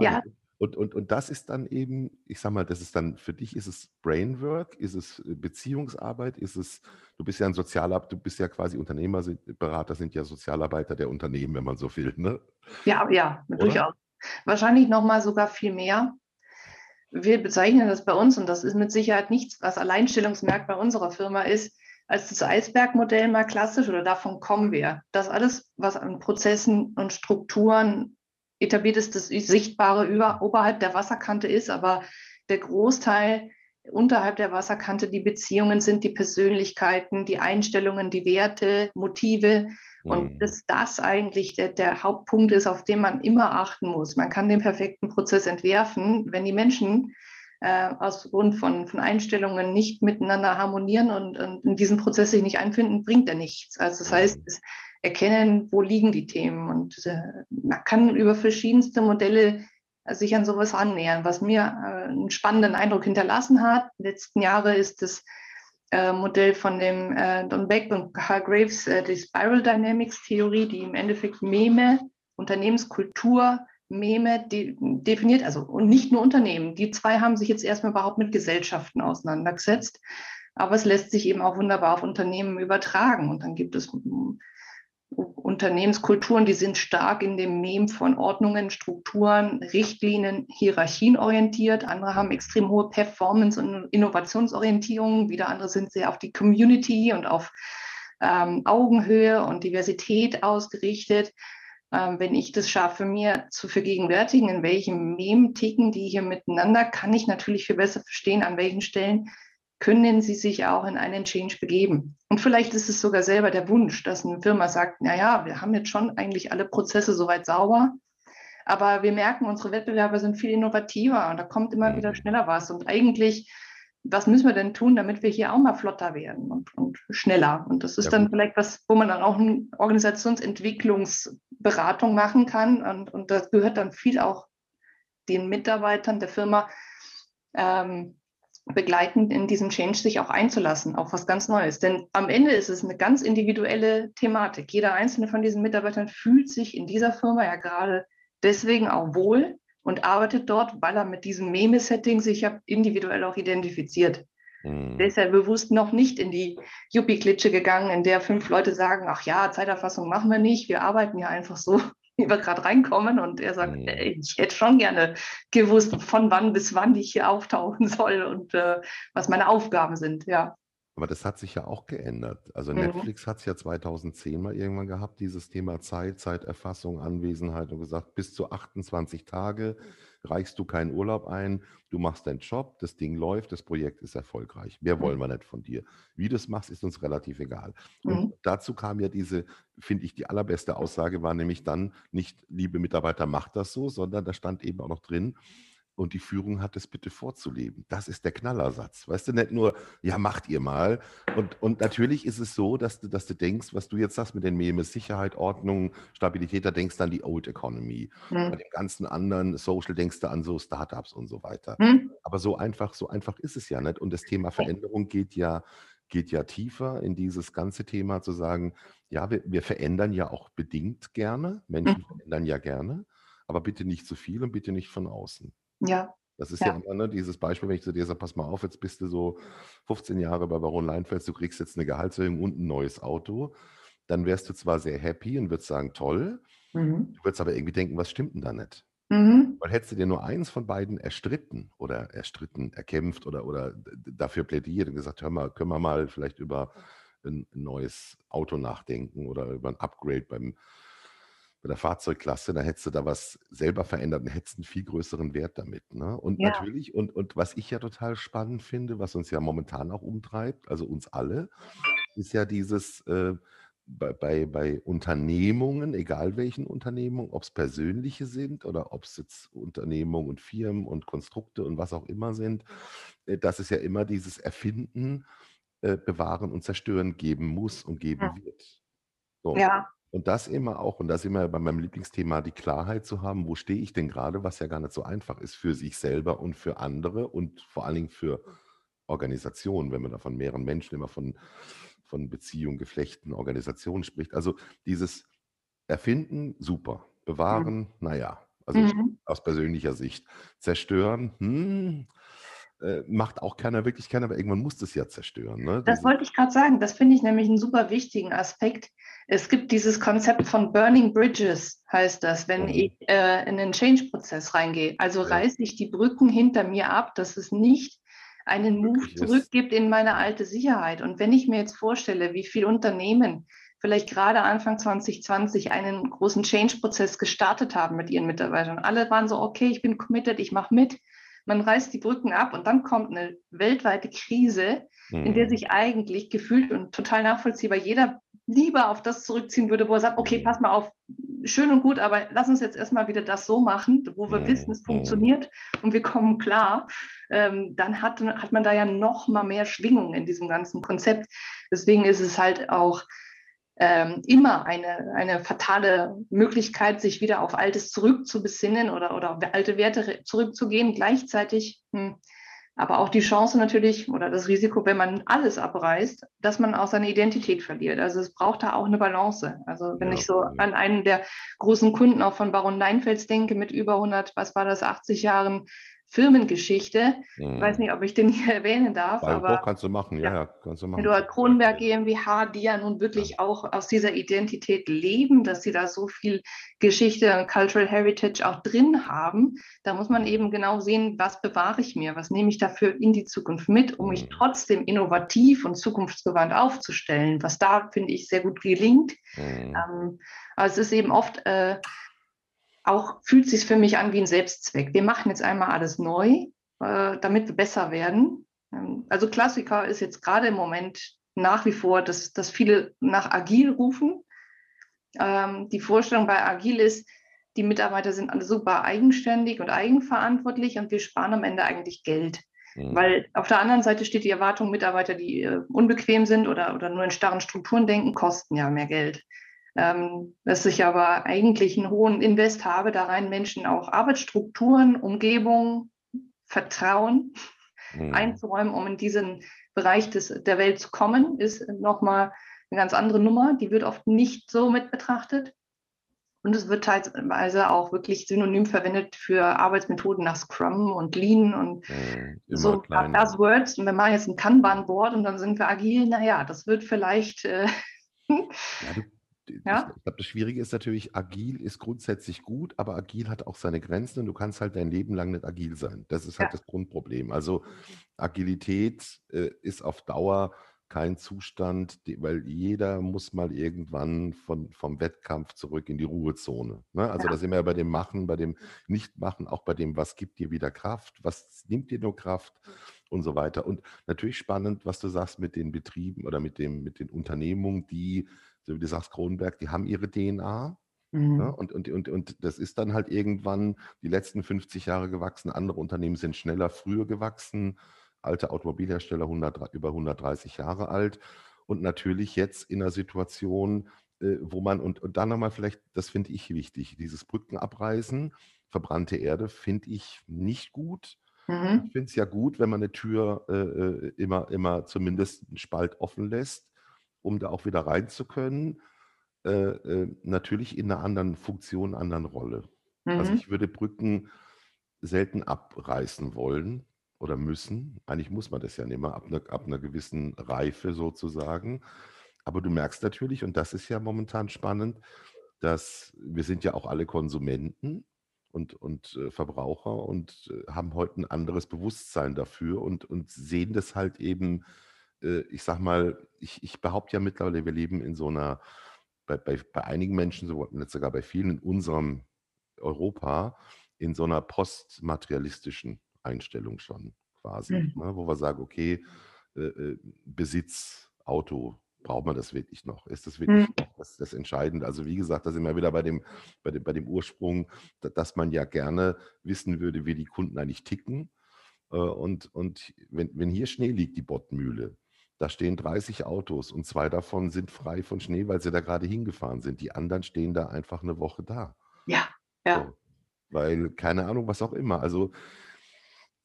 Ja. Und, und, und das ist dann eben, ich sag mal, das ist dann, für dich ist es Brainwork, ist es äh, Beziehungsarbeit, ist es, du bist ja ein Sozialar, du bist ja quasi Unternehmerberater, sind ja Sozialarbeiter der Unternehmen, wenn man so will, ne? Ja, ja, Oder? durchaus. Wahrscheinlich nochmal sogar viel mehr. Wir bezeichnen das bei uns, und das ist mit Sicherheit nichts, was Alleinstellungsmerkmal unserer Firma ist, als das Eisbergmodell mal klassisch oder davon kommen wir. Das alles, was an Prozessen und Strukturen etabliert ist, das Sichtbare über, oberhalb der Wasserkante ist, aber der Großteil unterhalb der Wasserkante die Beziehungen sind, die Persönlichkeiten, die Einstellungen, die Werte, Motive. Und mhm. dass das eigentlich der, der Hauptpunkt ist, auf den man immer achten muss. Man kann den perfekten Prozess entwerfen, wenn die Menschen äh, aus Grund von, von Einstellungen nicht miteinander harmonieren und, und in diesen Prozess sich nicht einfinden, bringt er nichts. Also das heißt, es erkennen, wo liegen die Themen. Und äh, man kann über verschiedenste Modelle äh, sich an sowas annähern. Was mir äh, einen spannenden Eindruck hinterlassen hat, den letzten Jahre ist das äh, Modell von dem äh, Don Beck und Carl Graves, äh, die Spiral Dynamics Theorie, die im Endeffekt Meme, Unternehmenskultur, Meme de definiert, also und nicht nur Unternehmen. Die zwei haben sich jetzt erstmal überhaupt mit Gesellschaften auseinandergesetzt, aber es lässt sich eben auch wunderbar auf Unternehmen übertragen. Und dann gibt es Unternehmenskulturen, die sind stark in dem Mem von Ordnungen, Strukturen, Richtlinien, Hierarchien orientiert. Andere haben extrem hohe Performance- und Innovationsorientierung. Wieder andere sind sehr auf die Community und auf ähm, Augenhöhe und Diversität ausgerichtet. Ähm, wenn ich das schaffe, mir zu vergegenwärtigen, in welchem Mem ticken die hier miteinander, kann ich natürlich viel besser verstehen, an welchen Stellen können sie sich auch in einen Change begeben. Und vielleicht ist es sogar selber der Wunsch, dass eine Firma sagt, na ja, wir haben jetzt schon eigentlich alle Prozesse soweit sauber, aber wir merken, unsere Wettbewerber sind viel innovativer und da kommt immer wieder mhm. schneller was. Und eigentlich, was müssen wir denn tun, damit wir hier auch mal flotter werden und, und schneller? Und das ist ja, dann vielleicht was, wo man dann auch einen Organisationsentwicklungsprozess Beratung machen kann. Und, und das gehört dann viel auch den Mitarbeitern der Firma ähm, begleitend in diesem Change sich auch einzulassen, auf was ganz Neues. Denn am Ende ist es eine ganz individuelle Thematik. Jeder einzelne von diesen Mitarbeitern fühlt sich in dieser Firma ja gerade deswegen auch wohl und arbeitet dort, weil er mit diesem Meme-Setting sich ja individuell auch identifiziert. Mhm. Der ist ja bewusst noch nicht in die Yuppie-Klitsche gegangen, in der fünf Leute sagen, ach ja, Zeiterfassung machen wir nicht, wir arbeiten ja einfach so, wie wir gerade reinkommen. Und er sagt, mhm. ey, ich hätte schon gerne gewusst, von wann bis wann ich hier auftauchen soll und äh, was meine Aufgaben sind, ja. Aber das hat sich ja auch geändert. Also mhm. Netflix hat es ja 2010 mal irgendwann gehabt, dieses Thema Zeit, Zeiterfassung, Anwesenheit und gesagt, bis zu 28 Tage reichst du keinen Urlaub ein, du machst deinen Job, das Ding läuft, das Projekt ist erfolgreich. Mehr wollen mhm. wir nicht von dir. Wie du es machst, ist uns relativ egal. Und mhm. dazu kam ja diese, finde ich, die allerbeste Aussage war nämlich dann nicht, liebe Mitarbeiter, macht das so, sondern da stand eben auch noch drin, und die Führung hat es bitte vorzuleben. Das ist der Knallersatz. Weißt du, nicht nur, ja, macht ihr mal. Und, und natürlich ist es so, dass du, dass du denkst, was du jetzt sagst mit den Memes, Sicherheit, Ordnung, Stabilität, da denkst du an die Old Economy. Mhm. Bei dem ganzen anderen Social denkst du an so Startups und so weiter. Mhm. Aber so einfach, so einfach ist es ja nicht. Und das Thema Veränderung geht ja, geht ja tiefer in dieses ganze Thema zu sagen, ja, wir, wir verändern ja auch bedingt gerne. Menschen mhm. verändern ja gerne, aber bitte nicht zu viel und bitte nicht von außen. Ja. Das ist ja, ja immer ne, dieses Beispiel, wenn ich zu dir sage, pass mal auf, jetzt bist du so 15 Jahre bei Baron Leinfels, du kriegst jetzt eine Gehaltserhöhung und ein neues Auto, dann wärst du zwar sehr happy und würdest sagen, toll, mhm. du würdest aber irgendwie denken, was stimmt denn da nicht? Mhm. Weil hättest du dir nur eins von beiden erstritten oder erstritten, erkämpft oder, oder dafür plädiert und gesagt, hör mal, können wir mal vielleicht über ein neues Auto nachdenken oder über ein Upgrade beim, bei der Fahrzeugklasse, da hättest du da was selber verändert und hättest einen viel größeren Wert damit. Ne? Und ja. natürlich, und, und was ich ja total spannend finde, was uns ja momentan auch umtreibt, also uns alle, ist ja dieses äh, bei, bei, bei Unternehmungen, egal welchen Unternehmungen, ob es persönliche sind oder ob es jetzt Unternehmungen und Firmen und Konstrukte und was auch immer sind, äh, dass es ja immer dieses Erfinden, äh, Bewahren und Zerstören geben muss und geben ja. wird. So. Ja. Und das immer auch, und das immer bei meinem Lieblingsthema, die Klarheit zu haben, wo stehe ich denn gerade, was ja gar nicht so einfach ist für sich selber und für andere und vor allen Dingen für Organisationen, wenn man da von mehreren Menschen immer von, von Beziehungen, Geflechten, Organisationen spricht. Also dieses Erfinden, super. Bewahren, mhm. naja, also mhm. aus persönlicher Sicht. Zerstören, hm, äh, macht auch keiner wirklich keiner, aber irgendwann muss das ja zerstören. Ne? Das wollte ich gerade sagen. Das finde ich nämlich einen super wichtigen Aspekt. Es gibt dieses Konzept von Burning Bridges, heißt das, wenn mhm. ich äh, in den Change-Prozess reingehe. Also ja. reiße ich die Brücken hinter mir ab, dass es nicht einen Move zurückgibt in meine alte Sicherheit. Und wenn ich mir jetzt vorstelle, wie viele Unternehmen vielleicht gerade Anfang 2020 einen großen Change-Prozess gestartet haben mit ihren Mitarbeitern. Alle waren so, okay, ich bin committed, ich mache mit man reißt die Brücken ab und dann kommt eine weltweite Krise, mhm. in der mhm. sich eigentlich gefühlt und total nachvollziehbar jeder lieber auf das zurückziehen würde, wo er sagt, okay, pass mal auf, schön und gut, aber lass uns jetzt erstmal wieder das so machen, wo wir mhm. wissen, es funktioniert und wir kommen klar, ähm, dann hat, hat man da ja noch mal mehr Schwingung in diesem ganzen Konzept. Deswegen ist es halt auch ähm, immer eine, eine fatale Möglichkeit, sich wieder auf Altes zurückzubesinnen oder, oder auf alte Werte zurückzugehen. Gleichzeitig hm, aber auch die Chance natürlich oder das Risiko, wenn man alles abreißt, dass man auch seine Identität verliert. Also es braucht da auch eine Balance. Also wenn ja. ich so an einen der großen Kunden auch von Baron Leinfels denke mit über 100, was war das, 80 Jahren Firmengeschichte. Mhm. Ich weiß mhm. nicht, ob ich den hier erwähnen darf. Bei aber kannst du machen, ja, ja, kannst du machen. Eduard Kronberg GmbH, die ja nun wirklich ja. auch aus dieser Identität leben, dass sie da so viel Geschichte und Cultural Heritage auch drin haben. Da muss man eben genau sehen, was bewahre ich mir, was nehme ich dafür in die Zukunft mit, um mhm. mich trotzdem innovativ und zukunftsgewandt aufzustellen, was da, finde ich, sehr gut gelingt. Mhm. Ähm, aber es ist eben oft äh, auch fühlt sich für mich an wie ein Selbstzweck. Wir machen jetzt einmal alles neu, äh, damit wir besser werden. Ähm, also Klassiker ist jetzt gerade im Moment nach wie vor, dass, dass viele nach Agil rufen. Ähm, die Vorstellung bei Agil ist, die Mitarbeiter sind alle super eigenständig und eigenverantwortlich und wir sparen am Ende eigentlich Geld. Mhm. Weil auf der anderen Seite steht die Erwartung, Mitarbeiter, die äh, unbequem sind oder, oder nur in starren Strukturen denken, kosten ja mehr Geld. Ähm, dass ich aber eigentlich einen hohen Invest habe, da rein Menschen auch Arbeitsstrukturen, Umgebung, Vertrauen mhm. einzuräumen, um in diesen Bereich des, der Welt zu kommen, ist nochmal eine ganz andere Nummer. Die wird oft nicht so mit betrachtet. Und es wird teilweise auch wirklich synonym verwendet für Arbeitsmethoden nach Scrum und Lean und mhm, so Buzzwords. Und wir machen jetzt ein Kanban-Board und dann sind wir agil. Naja, das wird vielleicht. Äh, ja, du, ja? Ich glaube, das Schwierige ist natürlich, agil ist grundsätzlich gut, aber agil hat auch seine Grenzen und du kannst halt dein Leben lang nicht agil sein. Das ist halt ja. das Grundproblem. Also Agilität äh, ist auf Dauer kein Zustand, weil jeder muss mal irgendwann von, vom Wettkampf zurück in die Ruhezone. Ne? Also ja. da sind wir ja bei dem Machen, bei dem Nichtmachen, auch bei dem, was gibt dir wieder Kraft, was nimmt dir nur Kraft und so weiter. Und natürlich spannend, was du sagst mit den Betrieben oder mit, dem, mit den Unternehmungen, die so wie du sagst, Kronenberg, die haben ihre DNA. Ne? Mhm. Ja, und, und, und, und das ist dann halt irgendwann die letzten 50 Jahre gewachsen. Andere Unternehmen sind schneller, früher gewachsen. Alte Automobilhersteller 100, über 130 Jahre alt. Und natürlich jetzt in einer Situation, äh, wo man, und, und dann nochmal vielleicht, das finde ich wichtig, dieses Brückenabreißen, verbrannte Erde, finde ich nicht gut. Mhm. Ich finde es ja gut, wenn man eine Tür äh, äh, immer, immer zumindest einen Spalt offen lässt um da auch wieder rein zu können, äh, äh, natürlich in einer anderen Funktion, anderen Rolle. Also, mhm. Also ich würde Brücken selten abreißen wollen oder müssen. Eigentlich muss man das ja nicht mehr ab, ne, ab einer gewissen Reife sozusagen. Aber du merkst natürlich, und das ist ja momentan spannend, dass wir sind ja auch alle Konsumenten und, und äh, Verbraucher und äh, haben heute ein anderes Bewusstsein dafür und, und sehen das halt eben äh, ich sag mal, ich, ich behaupte ja mittlerweile, wir leben in so einer, bei, bei, bei einigen Menschen, so jetzt sogar bei vielen in unserem Europa, in so einer postmaterialistischen Einstellung schon quasi, mhm. ne, wo wir sagen, okay, äh, äh Besitz, Auto, braucht man das wirklich noch? Ist das wirklich mhm. das, das Entscheidende? Also wie gesagt, da sind wir wieder bei dem, bei dem, bei dem Ursprung, dass man ja gerne wissen würde, wie die Kunden eigentlich ticken. Äh, und, und wenn, wenn hier Schnee liegt, die Bottmühle, da stehen 30 Autos und zwei davon sind frei von Schnee, weil sie da gerade hingefahren sind. Die anderen stehen da einfach eine Woche da. Ja, ja. So, weil, keine Ahnung, was auch immer. Also,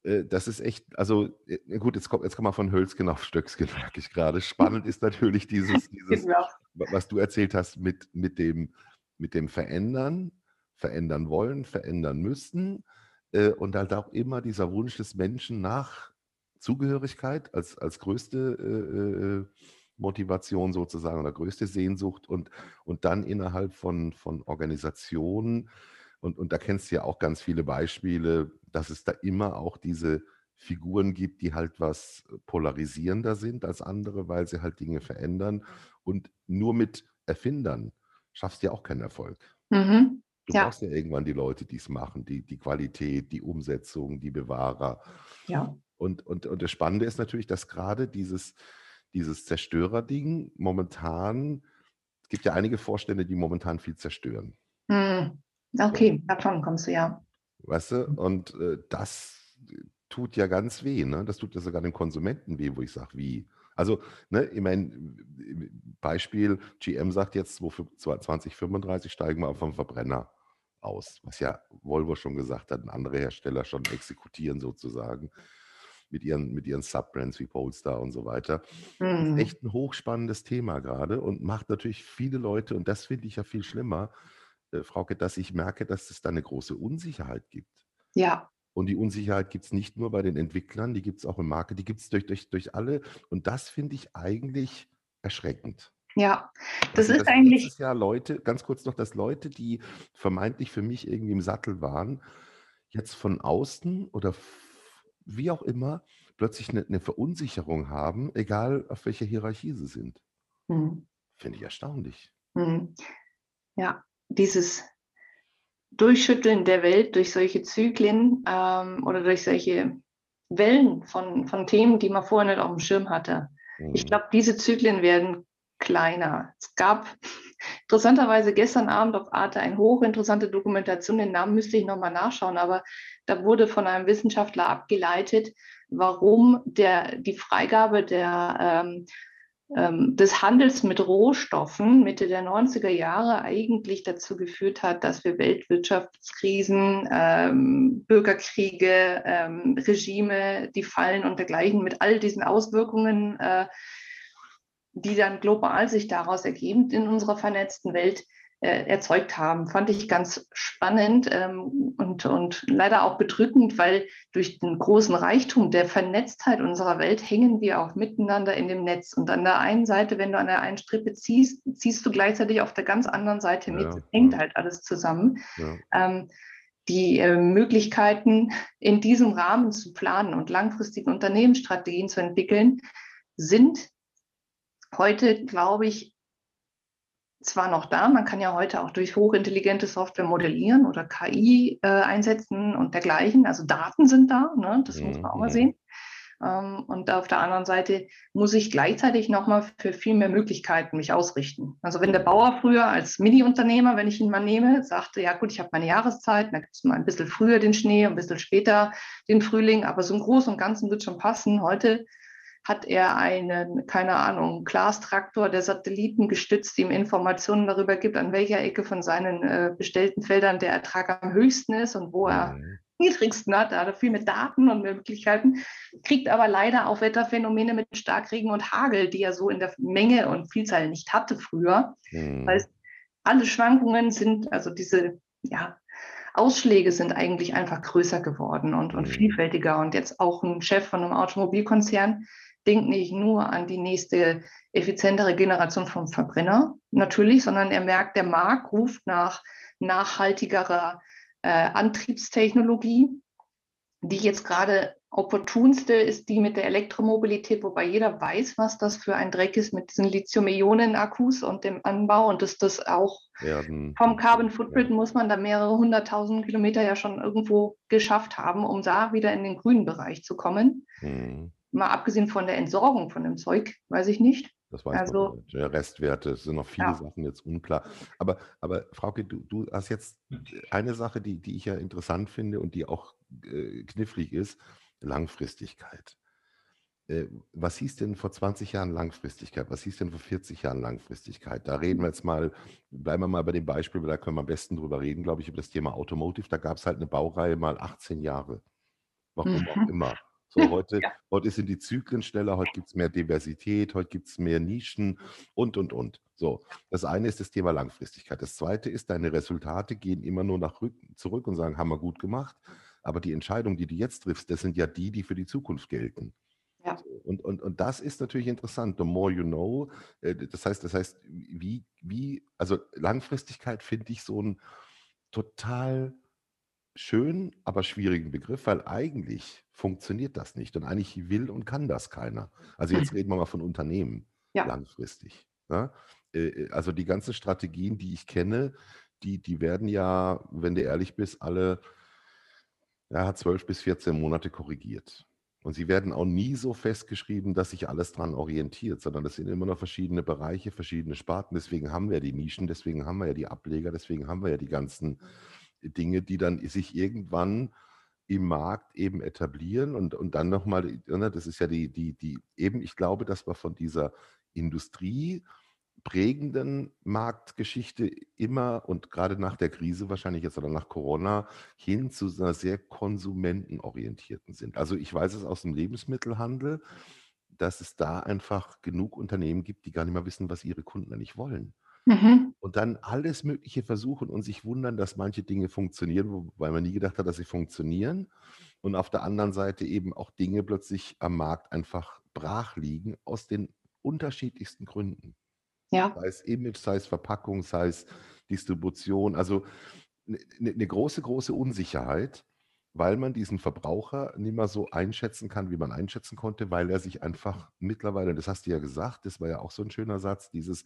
äh, das ist echt, also äh, gut, jetzt kommt, jetzt kommen wir von Hölzgen auf Stöcksken, merke ich gerade. Spannend ist natürlich dieses, dieses genau. was du erzählt hast mit, mit, dem, mit dem Verändern, verändern wollen, verändern müssen. Äh, und halt auch immer dieser Wunsch des Menschen nach Zugehörigkeit als, als größte äh, äh, Motivation sozusagen oder größte Sehnsucht und, und dann innerhalb von, von Organisationen, und, und da kennst du ja auch ganz viele Beispiele, dass es da immer auch diese Figuren gibt, die halt was polarisierender sind als andere, weil sie halt Dinge verändern. Und nur mit Erfindern schaffst du ja auch keinen Erfolg. Mhm. Du ja. brauchst ja irgendwann die Leute, die es machen, die, die Qualität, die Umsetzung, die Bewahrer. Ja. Und, und, und das Spannende ist natürlich, dass gerade dieses, dieses Zerstörerding momentan, es gibt ja einige Vorstände, die momentan viel zerstören. Hm. Okay, so. davon kommst du ja. Weißt du, und äh, das tut ja ganz weh, ne? Das tut ja sogar den Konsumenten weh, wo ich sage, wie. Also, ne, ich meine, Beispiel, GM sagt jetzt, für 2035 steigen wir vom Verbrenner aus, was ja Volvo schon gesagt hat, und andere Hersteller schon exekutieren sozusagen mit ihren, mit ihren Subbrands wie Polestar und so weiter. Mhm. Das ist echt ein hochspannendes Thema gerade und macht natürlich viele Leute, und das finde ich ja viel schlimmer, äh, Frauke, dass ich merke, dass es da eine große Unsicherheit gibt. Ja. Und die Unsicherheit gibt es nicht nur bei den Entwicklern, die gibt es auch im Markt, die gibt es durch, durch, durch alle. Und das finde ich eigentlich erschreckend. Ja, das also, ist eigentlich. Das ja Leute, ganz kurz noch, dass Leute, die vermeintlich für mich irgendwie im Sattel waren, jetzt von außen oder wie auch immer, plötzlich eine, eine Verunsicherung haben, egal auf welcher Hierarchie sie sind. Mhm. Finde ich erstaunlich. Mhm. Ja, dieses Durchschütteln der Welt durch solche Zyklen ähm, oder durch solche Wellen von, von Themen, die man vorher nicht auf dem Schirm hatte. Mhm. Ich glaube, diese Zyklen werden kleiner. Es gab interessanterweise gestern Abend auf Arte eine hochinteressante Dokumentation, den Namen müsste ich nochmal nachschauen, aber da wurde von einem Wissenschaftler abgeleitet, warum der, die Freigabe der ähm, ähm, des Handels mit Rohstoffen Mitte der 90er Jahre eigentlich dazu geführt hat, dass wir Weltwirtschaftskrisen, ähm, Bürgerkriege, ähm, Regime, die fallen und dergleichen mit all diesen Auswirkungen, äh, die dann global sich daraus ergeben in unserer vernetzten Welt, äh, erzeugt haben. Fand ich ganz spannend ähm, und, und leider auch bedrückend, weil durch den großen Reichtum der Vernetztheit unserer Welt hängen wir auch miteinander in dem Netz. Und an der einen Seite, wenn du an der einen Strippe ziehst, ziehst du gleichzeitig auf der ganz anderen Seite mit. Ja, hängt halt alles zusammen. Ja. Ähm, die äh, Möglichkeiten, in diesem Rahmen zu planen und langfristige Unternehmensstrategien zu entwickeln, sind heute, glaube ich, zwar noch da, man kann ja heute auch durch hochintelligente Software modellieren oder KI äh, einsetzen und dergleichen. Also Daten sind da, ne? das mhm. muss man auch mal mhm. sehen. Ähm, und auf der anderen Seite muss ich gleichzeitig nochmal für viel mehr Möglichkeiten mich ausrichten. Also wenn der Bauer früher als Mini-Unternehmer, wenn ich ihn mal nehme, sagte, ja gut, ich habe meine Jahreszeit, dann gibt es mal ein bisschen früher den Schnee, ein bisschen später den Frühling, aber so im Großen und Ganzen wird schon passen. Heute hat er einen, keine Ahnung, Glastraktor, der Satelliten gestützt ihm Informationen darüber gibt, an welcher Ecke von seinen äh, bestellten Feldern der Ertrag am höchsten ist und wo er mhm. niedrigsten hat. Da hat er viel mit Daten und Möglichkeiten, kriegt aber leider auch Wetterphänomene mit Starkregen und Hagel, die er so in der Menge und Vielzahl nicht hatte früher. Mhm. Weil alle Schwankungen sind, also diese, ja, Ausschläge sind eigentlich einfach größer geworden und, und mhm. vielfältiger. Und jetzt auch ein Chef von einem Automobilkonzern, denkt nicht nur an die nächste effizientere Generation vom Verbrenner, natürlich, sondern er merkt, der Markt ruft nach nachhaltigerer äh, Antriebstechnologie. Die jetzt gerade opportunste ist die mit der Elektromobilität, wobei jeder weiß, was das für ein Dreck ist mit diesen Lithium-Ionen-Akkus und dem Anbau und dass das auch Werden, vom Carbon Footprint ja. muss man da mehrere hunderttausend Kilometer ja schon irgendwo geschafft haben, um da wieder in den grünen Bereich zu kommen. Mhm mal abgesehen von der Entsorgung von dem Zeug, weiß ich nicht. Das weiß also, man nicht. Restwerte, es sind noch viele ja. Sachen jetzt unklar. Aber, aber Frauke, du, du hast jetzt eine Sache, die, die ich ja interessant finde und die auch äh, knifflig ist, Langfristigkeit. Äh, was hieß denn vor 20 Jahren Langfristigkeit? Was hieß denn vor 40 Jahren Langfristigkeit? Da reden wir jetzt mal, bleiben wir mal bei dem Beispiel, da können wir am besten drüber reden, glaube ich, über das Thema Automotive. Da gab es halt eine Baureihe mal 18 Jahre. Warum mhm. auch immer. So, heute, ja. heute sind die Zyklen schneller, heute gibt es mehr Diversität, heute gibt es mehr Nischen und, und, und. So, das eine ist das Thema Langfristigkeit. Das zweite ist, deine Resultate gehen immer nur nach rücken, zurück und sagen, haben wir gut gemacht. Aber die Entscheidungen, die du jetzt triffst, das sind ja die, die für die Zukunft gelten. Ja. Und, und, und das ist natürlich interessant. The more you know, äh, das heißt, das heißt, wie, wie, also Langfristigkeit finde ich so ein total schön, aber schwierigen Begriff, weil eigentlich funktioniert das nicht und eigentlich will und kann das keiner. Also jetzt reden wir mal von Unternehmen ja. langfristig. Ne? Äh, äh, also die ganzen Strategien, die ich kenne, die, die werden ja, wenn du ehrlich bist, alle ja, 12 bis 14 Monate korrigiert. Und sie werden auch nie so festgeschrieben, dass sich alles daran orientiert, sondern das sind immer noch verschiedene Bereiche, verschiedene Sparten. Deswegen haben wir die Nischen, deswegen haben wir ja die Ableger, deswegen haben wir ja die ganzen Dinge, die dann sich irgendwann im Markt eben etablieren und, und dann nochmal, ne, das ist ja die, die, die, eben, ich glaube, dass wir von dieser Industrie prägenden Marktgeschichte immer und gerade nach der Krise wahrscheinlich jetzt oder nach Corona hin zu einer sehr konsumentenorientierten sind. Also ich weiß es aus dem Lebensmittelhandel, dass es da einfach genug Unternehmen gibt, die gar nicht mehr wissen, was ihre Kunden eigentlich wollen. Mhm. Und dann alles Mögliche versuchen und sich wundern, dass manche Dinge funktionieren, weil man nie gedacht hat, dass sie funktionieren. Und auf der anderen Seite eben auch Dinge plötzlich am Markt einfach brach liegen, aus den unterschiedlichsten Gründen. Ja. Sei es Image, sei es Verpackung, sei es Distribution. Also eine ne, ne große, große Unsicherheit, weil man diesen Verbraucher nicht mehr so einschätzen kann, wie man einschätzen konnte, weil er sich einfach mittlerweile, das hast du ja gesagt, das war ja auch so ein schöner Satz, dieses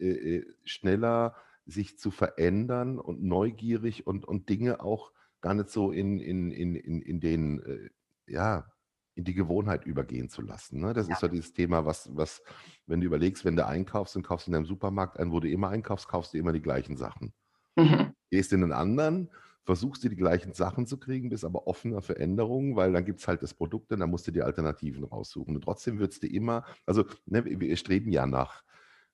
äh, äh, schneller sich zu verändern und neugierig und, und Dinge auch gar nicht so in, in, in, in, in den, äh, ja, in die Gewohnheit übergehen zu lassen. Ne? Das ja. ist ja dieses Thema, was, was, wenn du überlegst, wenn du einkaufst und kaufst in deinem Supermarkt ein, wo du immer einkaufst, kaufst du immer die gleichen Sachen. Mhm. Gehst in einen anderen, versuchst du die gleichen Sachen zu kriegen, bist aber offener für Änderungen, weil dann gibt es halt das Produkt und dann musst du die Alternativen raussuchen. Und trotzdem würdest du immer, also ne, wir streben ja nach,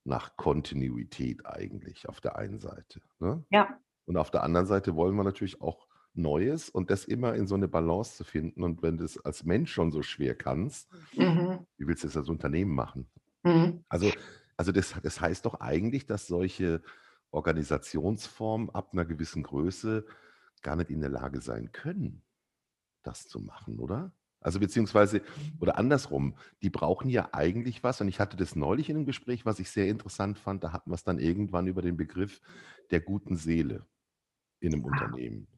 nach Kontinuität eigentlich auf der einen Seite. Ne? Ja. Und auf der anderen Seite wollen wir natürlich auch Neues und das immer in so eine Balance zu finden. Und wenn du es als Mensch schon so schwer kannst, mhm. wie willst du das als Unternehmen machen? Mhm. Also, also das, das heißt doch eigentlich, dass solche Organisationsformen ab einer gewissen Größe gar nicht in der Lage sein können, das zu machen, oder? Also beziehungsweise, oder andersrum, die brauchen ja eigentlich was. Und ich hatte das neulich in einem Gespräch, was ich sehr interessant fand. Da hatten wir es dann irgendwann über den Begriff der guten Seele in einem ah. Unternehmen.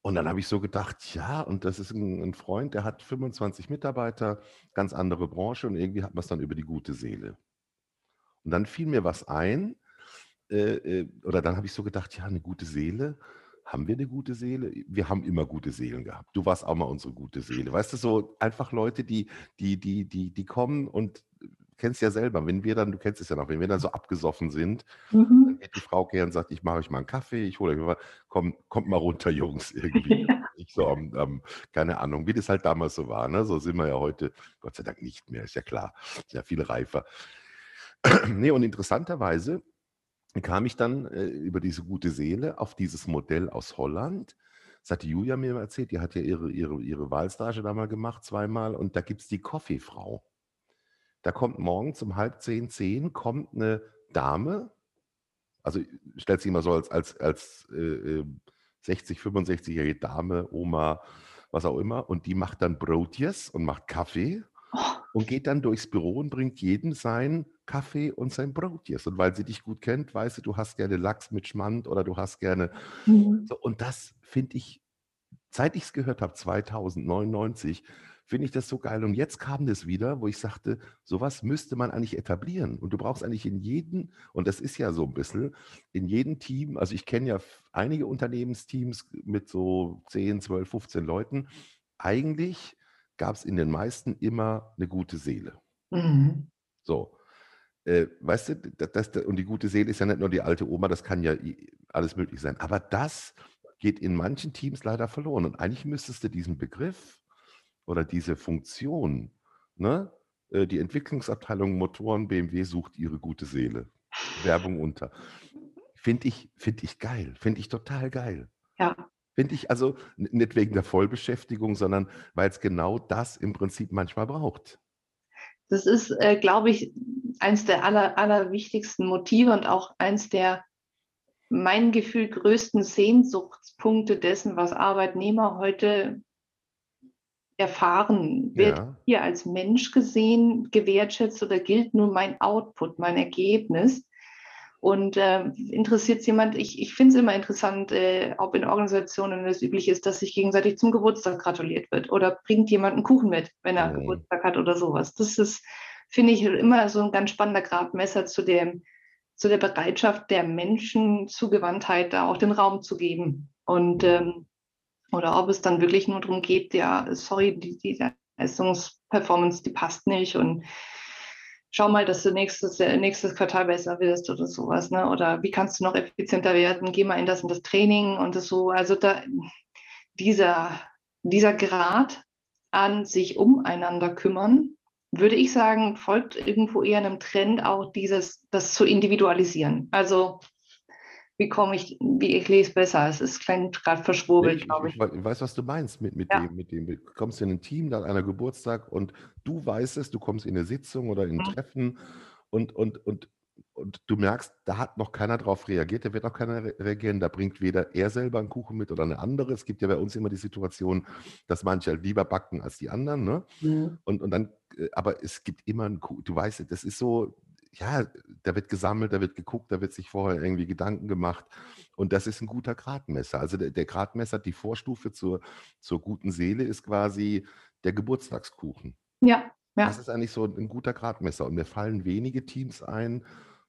Und dann habe ich so gedacht, ja, und das ist ein, ein, Freund, der hat 25 Mitarbeiter, ganz andere Branche und irgendwie hat man es dann über die gute Seele. Und dann fiel mir was ein, äh, äh, oder dann habe ich so gedacht, ja, eine gute Seele, haben wir eine gute Seele? Wir haben immer gute Seelen gehabt. Du warst auch mal unsere gute Seele. Weißt du, so einfach Leute, die, die, die, die, die kommen und kennst ja selber, wenn wir dann, du kennst es ja noch, wenn wir dann so abgesoffen sind, mhm. dann geht die Frau her und sagt, ich mache euch mal einen Kaffee, ich hole euch mal, komm, kommt mal runter, Jungs, irgendwie. Ja. Ich so, um, um, keine Ahnung, wie das halt damals so war, ne? So sind wir ja heute, Gott sei Dank nicht mehr, ist ja klar, ist ja viel reifer. nee, und interessanterweise kam ich dann äh, über diese gute Seele auf dieses Modell aus Holland. Das hat die Julia mir erzählt, die hat ja ihre, ihre, ihre Wahlstage da mal gemacht, zweimal, und da gibt es die Kaffeefrau. Da kommt morgen um halb zehn, zehn, kommt eine Dame, also stellt sich immer so als, als, als äh, 60, ähm, 65-jährige Dame, Oma, was auch immer, und die macht dann Brotjes und macht Kaffee. Und geht dann durchs Büro und bringt jedem sein Kaffee und sein Brotjes. Und weil sie dich gut kennt, weiß sie, du hast gerne Lachs mit Schmand oder du hast gerne. Mhm. So, und das finde ich, seit ich es gehört habe, 2099, finde ich das so geil. Und jetzt kam das wieder, wo ich sagte, sowas müsste man eigentlich etablieren. Und du brauchst eigentlich in jedem, und das ist ja so ein bisschen, in jedem Team, also ich kenne ja einige Unternehmensteams mit so 10, 12, 15 Leuten. Eigentlich gab es in den meisten immer eine gute Seele. Mhm. So. Äh, weißt du, das, das, und die gute Seele ist ja nicht nur die alte Oma, das kann ja alles möglich sein. Aber das geht in manchen Teams leider verloren. Und eigentlich müsstest du diesen Begriff oder diese Funktion, ne? Äh, die Entwicklungsabteilung Motoren BMW sucht ihre gute Seele. Werbung unter. Finde ich, find ich geil. Finde ich total geil. Ja. Finde ich also nicht wegen der Vollbeschäftigung, sondern weil es genau das im Prinzip manchmal braucht. Das ist, äh, glaube ich, eins der aller, allerwichtigsten Motive und auch eins der mein Gefühl größten Sehnsuchtspunkte dessen, was Arbeitnehmer heute erfahren, wird ja. hier als Mensch gesehen, gewertschätzt oder gilt nur mein Output, mein Ergebnis? Und äh, interessiert es jemand, ich, ich finde es immer interessant, äh, ob in Organisationen es üblich ist, dass sich gegenseitig zum Geburtstag gratuliert wird oder bringt jemand einen Kuchen mit, wenn er mhm. Geburtstag hat oder sowas. Das ist, finde ich, immer so ein ganz spannender Gradmesser zu dem, zu der Bereitschaft der Menschen, Zugewandtheit da auch den Raum zu geben. Und ähm, oder ob es dann wirklich nur darum geht, ja, sorry, die, die Leistungsperformance, die passt nicht und schau mal, dass du nächstes, nächstes Quartal besser wirst oder sowas, ne? Oder wie kannst du noch effizienter werden? Geh mal in das und das Training und das so. Also da dieser, dieser Grad an sich umeinander kümmern, würde ich sagen, folgt irgendwo eher einem Trend auch dieses, das zu individualisieren. Also wie komme ich, wie ich lese besser. Es ist gerade verschwurbelt, glaube ich. Ich, ich, weiß, was du meinst mit, mit, ja. dem, mit dem. Du kommst in ein Team, dann einer Geburtstag und du weißt es, du kommst in eine Sitzung oder in ein mhm. Treffen und, und, und, und du merkst, da hat noch keiner drauf reagiert, da wird noch keiner reagieren, da bringt weder er selber einen Kuchen mit oder eine andere. Es gibt ja bei uns immer die Situation, dass manche halt lieber backen als die anderen. Ne? Mhm. Und, und dann, äh, aber es gibt immer einen Kuchen, du weißt, das ist so, ja, da wird gesammelt, da wird geguckt, da wird sich vorher irgendwie Gedanken gemacht. Und das ist ein guter Gradmesser. Also der, der Gradmesser, die Vorstufe zur, zur guten Seele ist quasi der Geburtstagskuchen. Ja, ja. Das ist eigentlich so ein guter Gradmesser. Und mir fallen wenige Teams ein,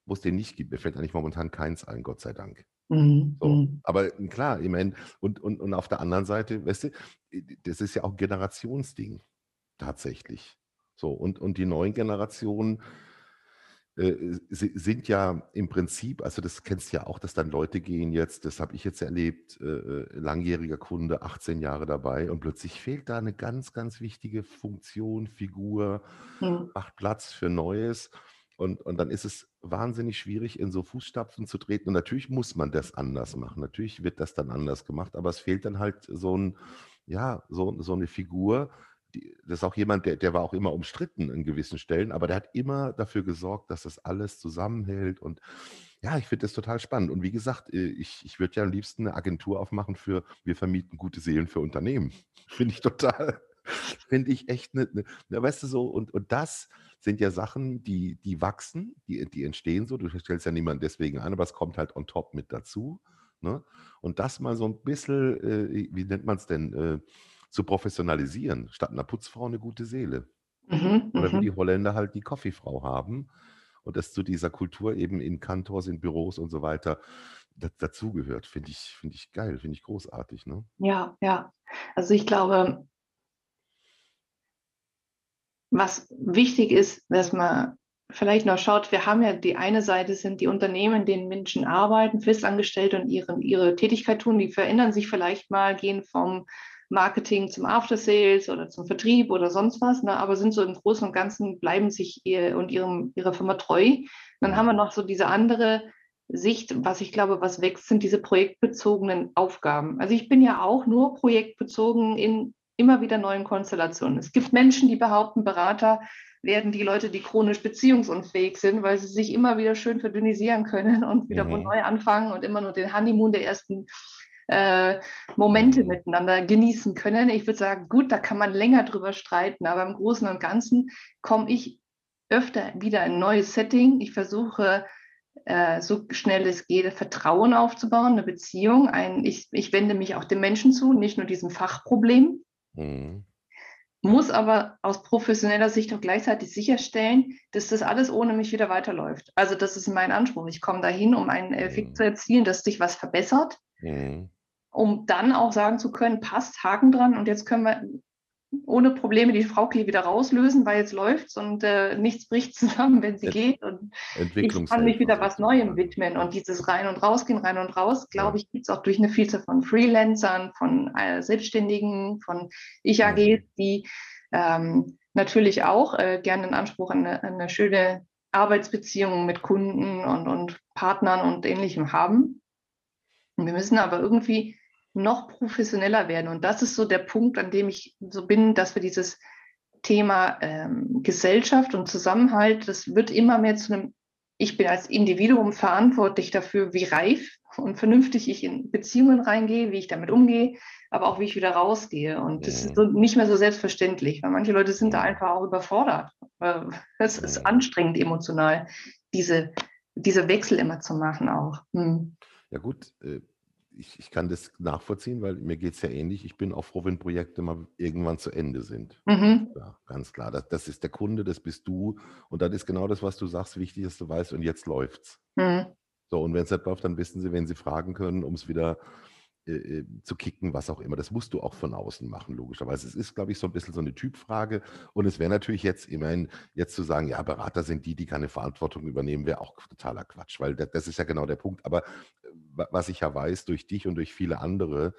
wo es den nicht gibt. Mir fällt eigentlich momentan keins ein, Gott sei Dank. Mhm. So. Mhm. Aber klar, ich meine, und, und, und auf der anderen Seite, weißt du, das ist ja auch ein Generationsding, tatsächlich. So, und, und die neuen Generationen, sind ja im Prinzip, also das kennst du ja auch, dass dann Leute gehen jetzt, das habe ich jetzt erlebt, äh, äh langjähriger Kunde, 18 Jahre dabei und plötzlich fehlt da eine ganz, ganz wichtige Funktion, Figur, mhm. macht Platz für Neues. Und, und dann ist es wahnsinnig schwierig, in so Fußstapfen zu treten. Und natürlich muss man das anders machen. Natürlich wird das dann anders gemacht, aber es fehlt dann halt so ein, ja, so, so eine Figur, das ist auch jemand, der, der war auch immer umstritten in gewissen Stellen, aber der hat immer dafür gesorgt, dass das alles zusammenhält. Und ja, ich finde das total spannend. Und wie gesagt, äh, ich, ich würde ja am liebsten eine Agentur aufmachen für, wir vermieten gute Seelen für Unternehmen. Finde ich total, finde ich echt eine, eine, ne, weißt du so, und, und das sind ja Sachen, die, die wachsen, die, die entstehen so. Du stellst ja niemanden deswegen ein, aber es kommt halt on top mit dazu. Ne? Und das mal so ein bisschen, äh, wie nennt man es denn, äh, zu professionalisieren. Statt einer Putzfrau eine gute Seele. Mhm, Oder wie mhm. die Holländer halt die Kaffeefrau haben. Und das zu dieser Kultur eben in Kantors, in Büros und so weiter dazugehört. Finde ich, find ich geil, finde ich großartig. Ne? Ja, ja. Also ich glaube, was wichtig ist, dass man vielleicht noch schaut, wir haben ja die eine Seite sind die Unternehmen, in denen Menschen arbeiten, festangestellt und ihre, ihre Tätigkeit tun, die verändern sich vielleicht mal, gehen vom Marketing zum After Sales oder zum Vertrieb oder sonst was, ne, aber sind so im Großen und Ganzen, bleiben sich ihr und ihrem, ihrer Firma treu. Dann haben wir noch so diese andere Sicht, was ich glaube, was wächst, sind diese projektbezogenen Aufgaben. Also ich bin ja auch nur projektbezogen in immer wieder neuen Konstellationen. Es gibt Menschen, die behaupten, Berater werden die Leute, die chronisch beziehungsunfähig sind, weil sie sich immer wieder schön verdünnisieren können und wieder mhm. neu anfangen und immer nur den Honeymoon der ersten äh, Momente miteinander genießen können. Ich würde sagen, gut, da kann man länger drüber streiten, aber im Großen und Ganzen komme ich öfter wieder in ein neues Setting. Ich versuche äh, so schnell es geht, Vertrauen aufzubauen, eine Beziehung. Ein, ich, ich wende mich auch dem Menschen zu, nicht nur diesem Fachproblem. Mhm. Muss aber aus professioneller Sicht auch gleichzeitig sicherstellen, dass das alles ohne mich wieder weiterläuft. Also das ist mein Anspruch. Ich komme dahin, um einen Effekt mhm. zu erzielen, dass sich was verbessert. Mhm um dann auch sagen zu können, passt, Haken dran und jetzt können wir ohne Probleme die Frau wieder rauslösen, weil jetzt läuft's und äh, nichts bricht zusammen, wenn sie Ent geht. Und ich kann mich wieder was Neuem widmen. Und dieses Rein- und Rausgehen, rein und raus, glaube ich, gibt es auch durch eine Vielzahl von Freelancern, von äh, Selbstständigen, von Ich-AGs, die ähm, natürlich auch äh, gerne in Anspruch an eine, eine schöne Arbeitsbeziehung mit Kunden und, und Partnern und ähnlichem haben. Und wir müssen aber irgendwie noch professioneller werden. Und das ist so der Punkt, an dem ich so bin, dass wir dieses Thema ähm, Gesellschaft und Zusammenhalt, das wird immer mehr zu einem, ich bin als Individuum verantwortlich dafür, wie reif und vernünftig ich in Beziehungen reingehe, wie ich damit umgehe, aber auch wie ich wieder rausgehe. Und das ist so nicht mehr so selbstverständlich, weil manche Leute sind da einfach auch überfordert. Es ist anstrengend emotional, diese, diese Wechsel immer zu machen auch. Hm. Ja gut, äh, ich, ich kann das nachvollziehen, weil mir geht es ja ähnlich. Ich bin auch froh, wenn Projekte mal irgendwann zu Ende sind. Mhm. Ja, ganz klar. Das, das, ist der Kunde, das bist du. Und dann ist genau das, was du sagst, wichtig, dass du weißt, und jetzt läuft's. Mhm. So, und wenn es nicht läuft, dann wissen sie, wenn sie fragen können, um es wieder äh, äh, zu kicken, was auch immer. Das musst du auch von außen machen, logischerweise. Es ist, glaube ich, so ein bisschen so eine Typfrage. Und es wäre natürlich jetzt immerhin, jetzt zu sagen, ja, Berater sind die, die keine Verantwortung übernehmen, wäre auch totaler Quatsch, weil das, das ist ja genau der Punkt. Aber was ich ja weiß, durch dich und durch viele andere,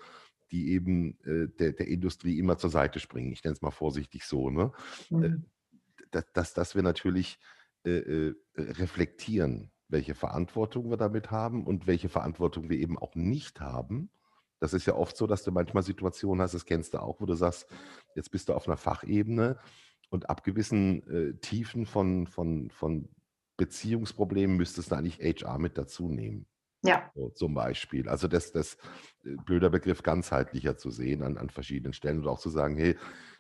die eben äh, der, der, Industrie immer zur Seite springen, ich nenne es mal vorsichtig so, ne? Mhm. dass, dass, dass wir natürlich äh, reflektieren, welche Verantwortung wir damit haben und welche Verantwortung wir eben auch nicht haben das ist ja oft so, dass du manchmal Situationen hast, das kennst du auch, wo du sagst, jetzt bist du auf einer Fachebene und ab gewissen äh, Tiefen von, von, von Beziehungsproblemen müsstest du eigentlich HR mit dazu nehmen. Ja. So, zum Beispiel. Also das, das äh, blöder Begriff ganzheitlicher zu sehen an, an verschiedenen Stellen und auch zu sagen, hey,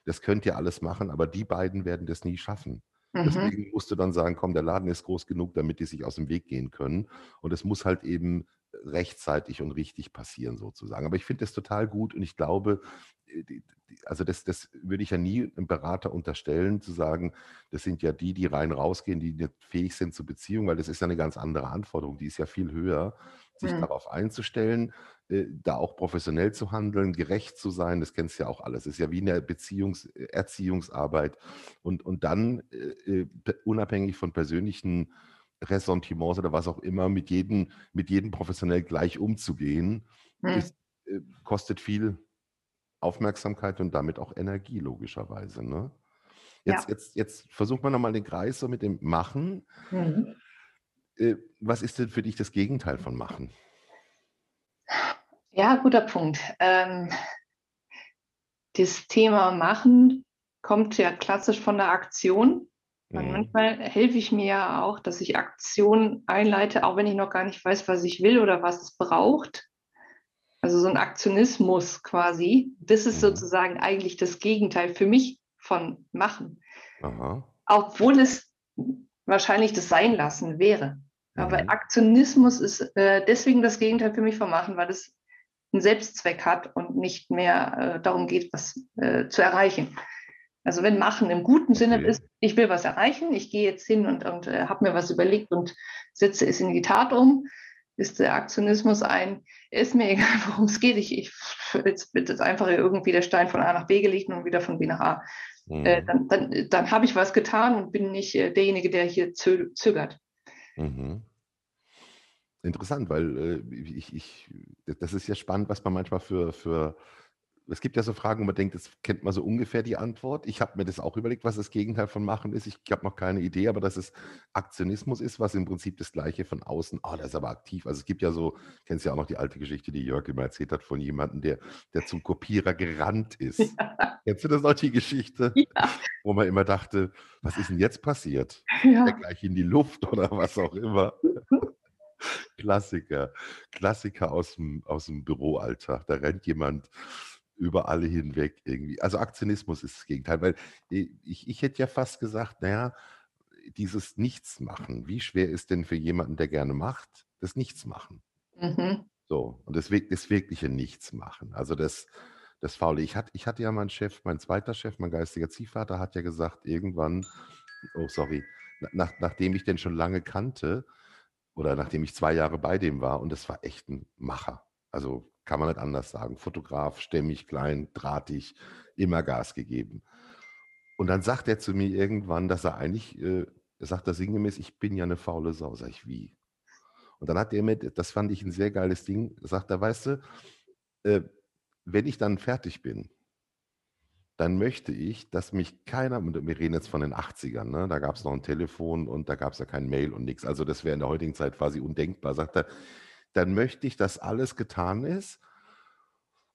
das könnt ihr alles machen, aber die beiden werden das nie schaffen. Mhm. Deswegen musst du dann sagen, komm, der Laden ist groß genug, damit die sich aus dem Weg gehen können. Und es muss halt eben rechtzeitig und richtig passieren sozusagen. Aber ich finde das total gut und ich glaube, äh, also das, das würde ich ja nie einem Berater unterstellen, zu sagen, das sind ja die, die rein rausgehen, die nicht fähig sind zur Beziehung, weil das ist ja eine ganz andere Anforderung, die ist ja viel höher, sich mhm. darauf einzustellen, äh, da auch professionell zu handeln, gerecht zu sein, das kennst du ja auch alles. Das ist ja wie eine Beziehungs-, Erziehungsarbeit und, und dann äh, unabhängig von persönlichen Ressentiments oder was auch immer mit jedem, mit jedem professionell gleich umzugehen, hm. ist, äh, kostet viel Aufmerksamkeit und damit auch Energie, logischerweise. Ne? Jetzt, ja. jetzt, jetzt versucht man nochmal den Kreis so mit dem Machen. Mhm. Äh, was ist denn für dich das Gegenteil von Machen? Ja, guter Punkt. Ähm, das Thema Machen kommt ja klassisch von der Aktion. Mhm. Manchmal helfe ich mir ja auch, dass ich Aktionen einleite, auch wenn ich noch gar nicht weiß, was ich will oder was es braucht. Also so ein Aktionismus quasi. Das ist mhm. sozusagen eigentlich das Gegenteil für mich von Machen. Aha. Obwohl es wahrscheinlich das Sein lassen wäre. Aber mhm. Aktionismus ist äh, deswegen das Gegenteil für mich von Machen, weil es einen Selbstzweck hat und nicht mehr äh, darum geht, was äh, zu erreichen. Also wenn Machen im guten Sinne okay. ist, ich will was erreichen, ich gehe jetzt hin und, und äh, habe mir was überlegt und setze es in die Tat um, ist der Aktionismus ein, ist mir egal, worum es geht. Ich, ich jetzt wird jetzt einfach irgendwie der Stein von A nach B gelegt und wieder von B nach A. Mhm. Äh, dann dann, dann habe ich was getan und bin nicht äh, derjenige, der hier zö zögert. Mhm. Interessant, weil äh, ich, ich, das ist ja spannend, was man manchmal für, für es gibt ja so Fragen, wo man denkt, das kennt man so ungefähr die Antwort. Ich habe mir das auch überlegt, was das Gegenteil von machen ist. Ich habe noch keine Idee, aber dass es Aktionismus ist, was im Prinzip das Gleiche von außen, oh, der ist aber aktiv. Also es gibt ja so, kennst ja auch noch die alte Geschichte, die Jörg immer erzählt hat von jemandem, der, der zum Kopierer gerannt ist. Ja. Kennst du das noch, die Geschichte? Ja. Wo man immer dachte, was ist denn jetzt passiert? Ja. gleich in die Luft oder was auch immer. Klassiker, Klassiker aus dem, aus dem Büroalltag. Da rennt jemand über alle hinweg irgendwie. Also Aktionismus ist das Gegenteil, weil ich, ich hätte ja fast gesagt, naja, dieses Nichtsmachen, wie schwer ist denn für jemanden, der gerne macht, das Nichtsmachen? Mhm. So, und das, das wirkliche Nichtsmachen. Also das, das Faule. Ich hatte, ich hatte ja meinen Chef, mein zweiter Chef, mein geistiger Ziehvater, hat ja gesagt, irgendwann, oh sorry, nach, nachdem ich den schon lange kannte, oder nachdem ich zwei Jahre bei dem war, und das war echt ein Macher. Also kann man nicht anders sagen. Fotograf, stämmig, klein, drahtig, immer Gas gegeben. Und dann sagt er zu mir irgendwann, dass er eigentlich, äh, er sagt er sinngemäß, ich bin ja eine faule Sau. Sag ich, wie? Und dann hat er mir, das fand ich ein sehr geiles Ding, sagt er, weißt du, äh, wenn ich dann fertig bin, dann möchte ich, dass mich keiner, wir reden jetzt von den 80ern, ne, da gab es noch ein Telefon und da gab es ja kein Mail und nichts. Also das wäre in der heutigen Zeit quasi undenkbar. Sagt er, dann möchte ich, dass alles getan ist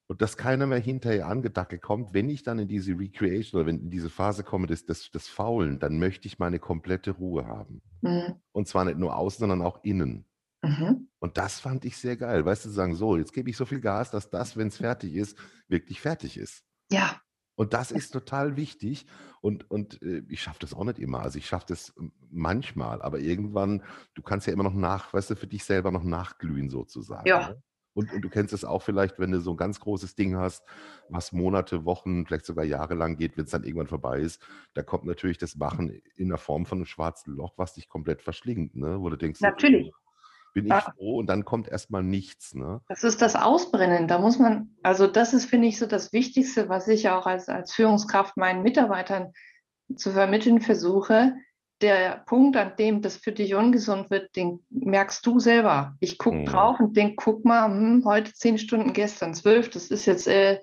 und dass keiner mehr hinterher angedackelt kommt. Wenn ich dann in diese Recreation oder wenn in diese Phase komme des, des, des Faulen, dann möchte ich meine komplette Ruhe haben. Mhm. Und zwar nicht nur außen, sondern auch innen. Mhm. Und das fand ich sehr geil. Weißt du, zu sagen, so, jetzt gebe ich so viel Gas, dass das, wenn es fertig ist, wirklich fertig ist. Ja. Und das ist total wichtig. Und, und äh, ich schaffe das auch nicht immer. Also ich schaffe das manchmal, aber irgendwann, du kannst ja immer noch nach, weißt du, für dich selber noch nachglühen sozusagen. Ja. Ne? Und, und du kennst es auch vielleicht, wenn du so ein ganz großes Ding hast, was Monate, Wochen, vielleicht sogar Jahre lang geht, wenn es dann irgendwann vorbei ist, da kommt natürlich das Machen in der Form von einem schwarzen Loch, was dich komplett verschlingt, ne? Wo du denkst, natürlich bin ich froh und dann kommt erstmal nichts. Ne? Das ist das Ausbrennen. Da muss man, also das ist, finde ich, so das Wichtigste, was ich auch als, als Führungskraft meinen Mitarbeitern zu vermitteln versuche. Der Punkt, an dem das für dich ungesund wird, den merkst du selber. Ich gucke mhm. drauf und denke, guck mal, hm, heute zehn Stunden, gestern zwölf, das ist jetzt, äh,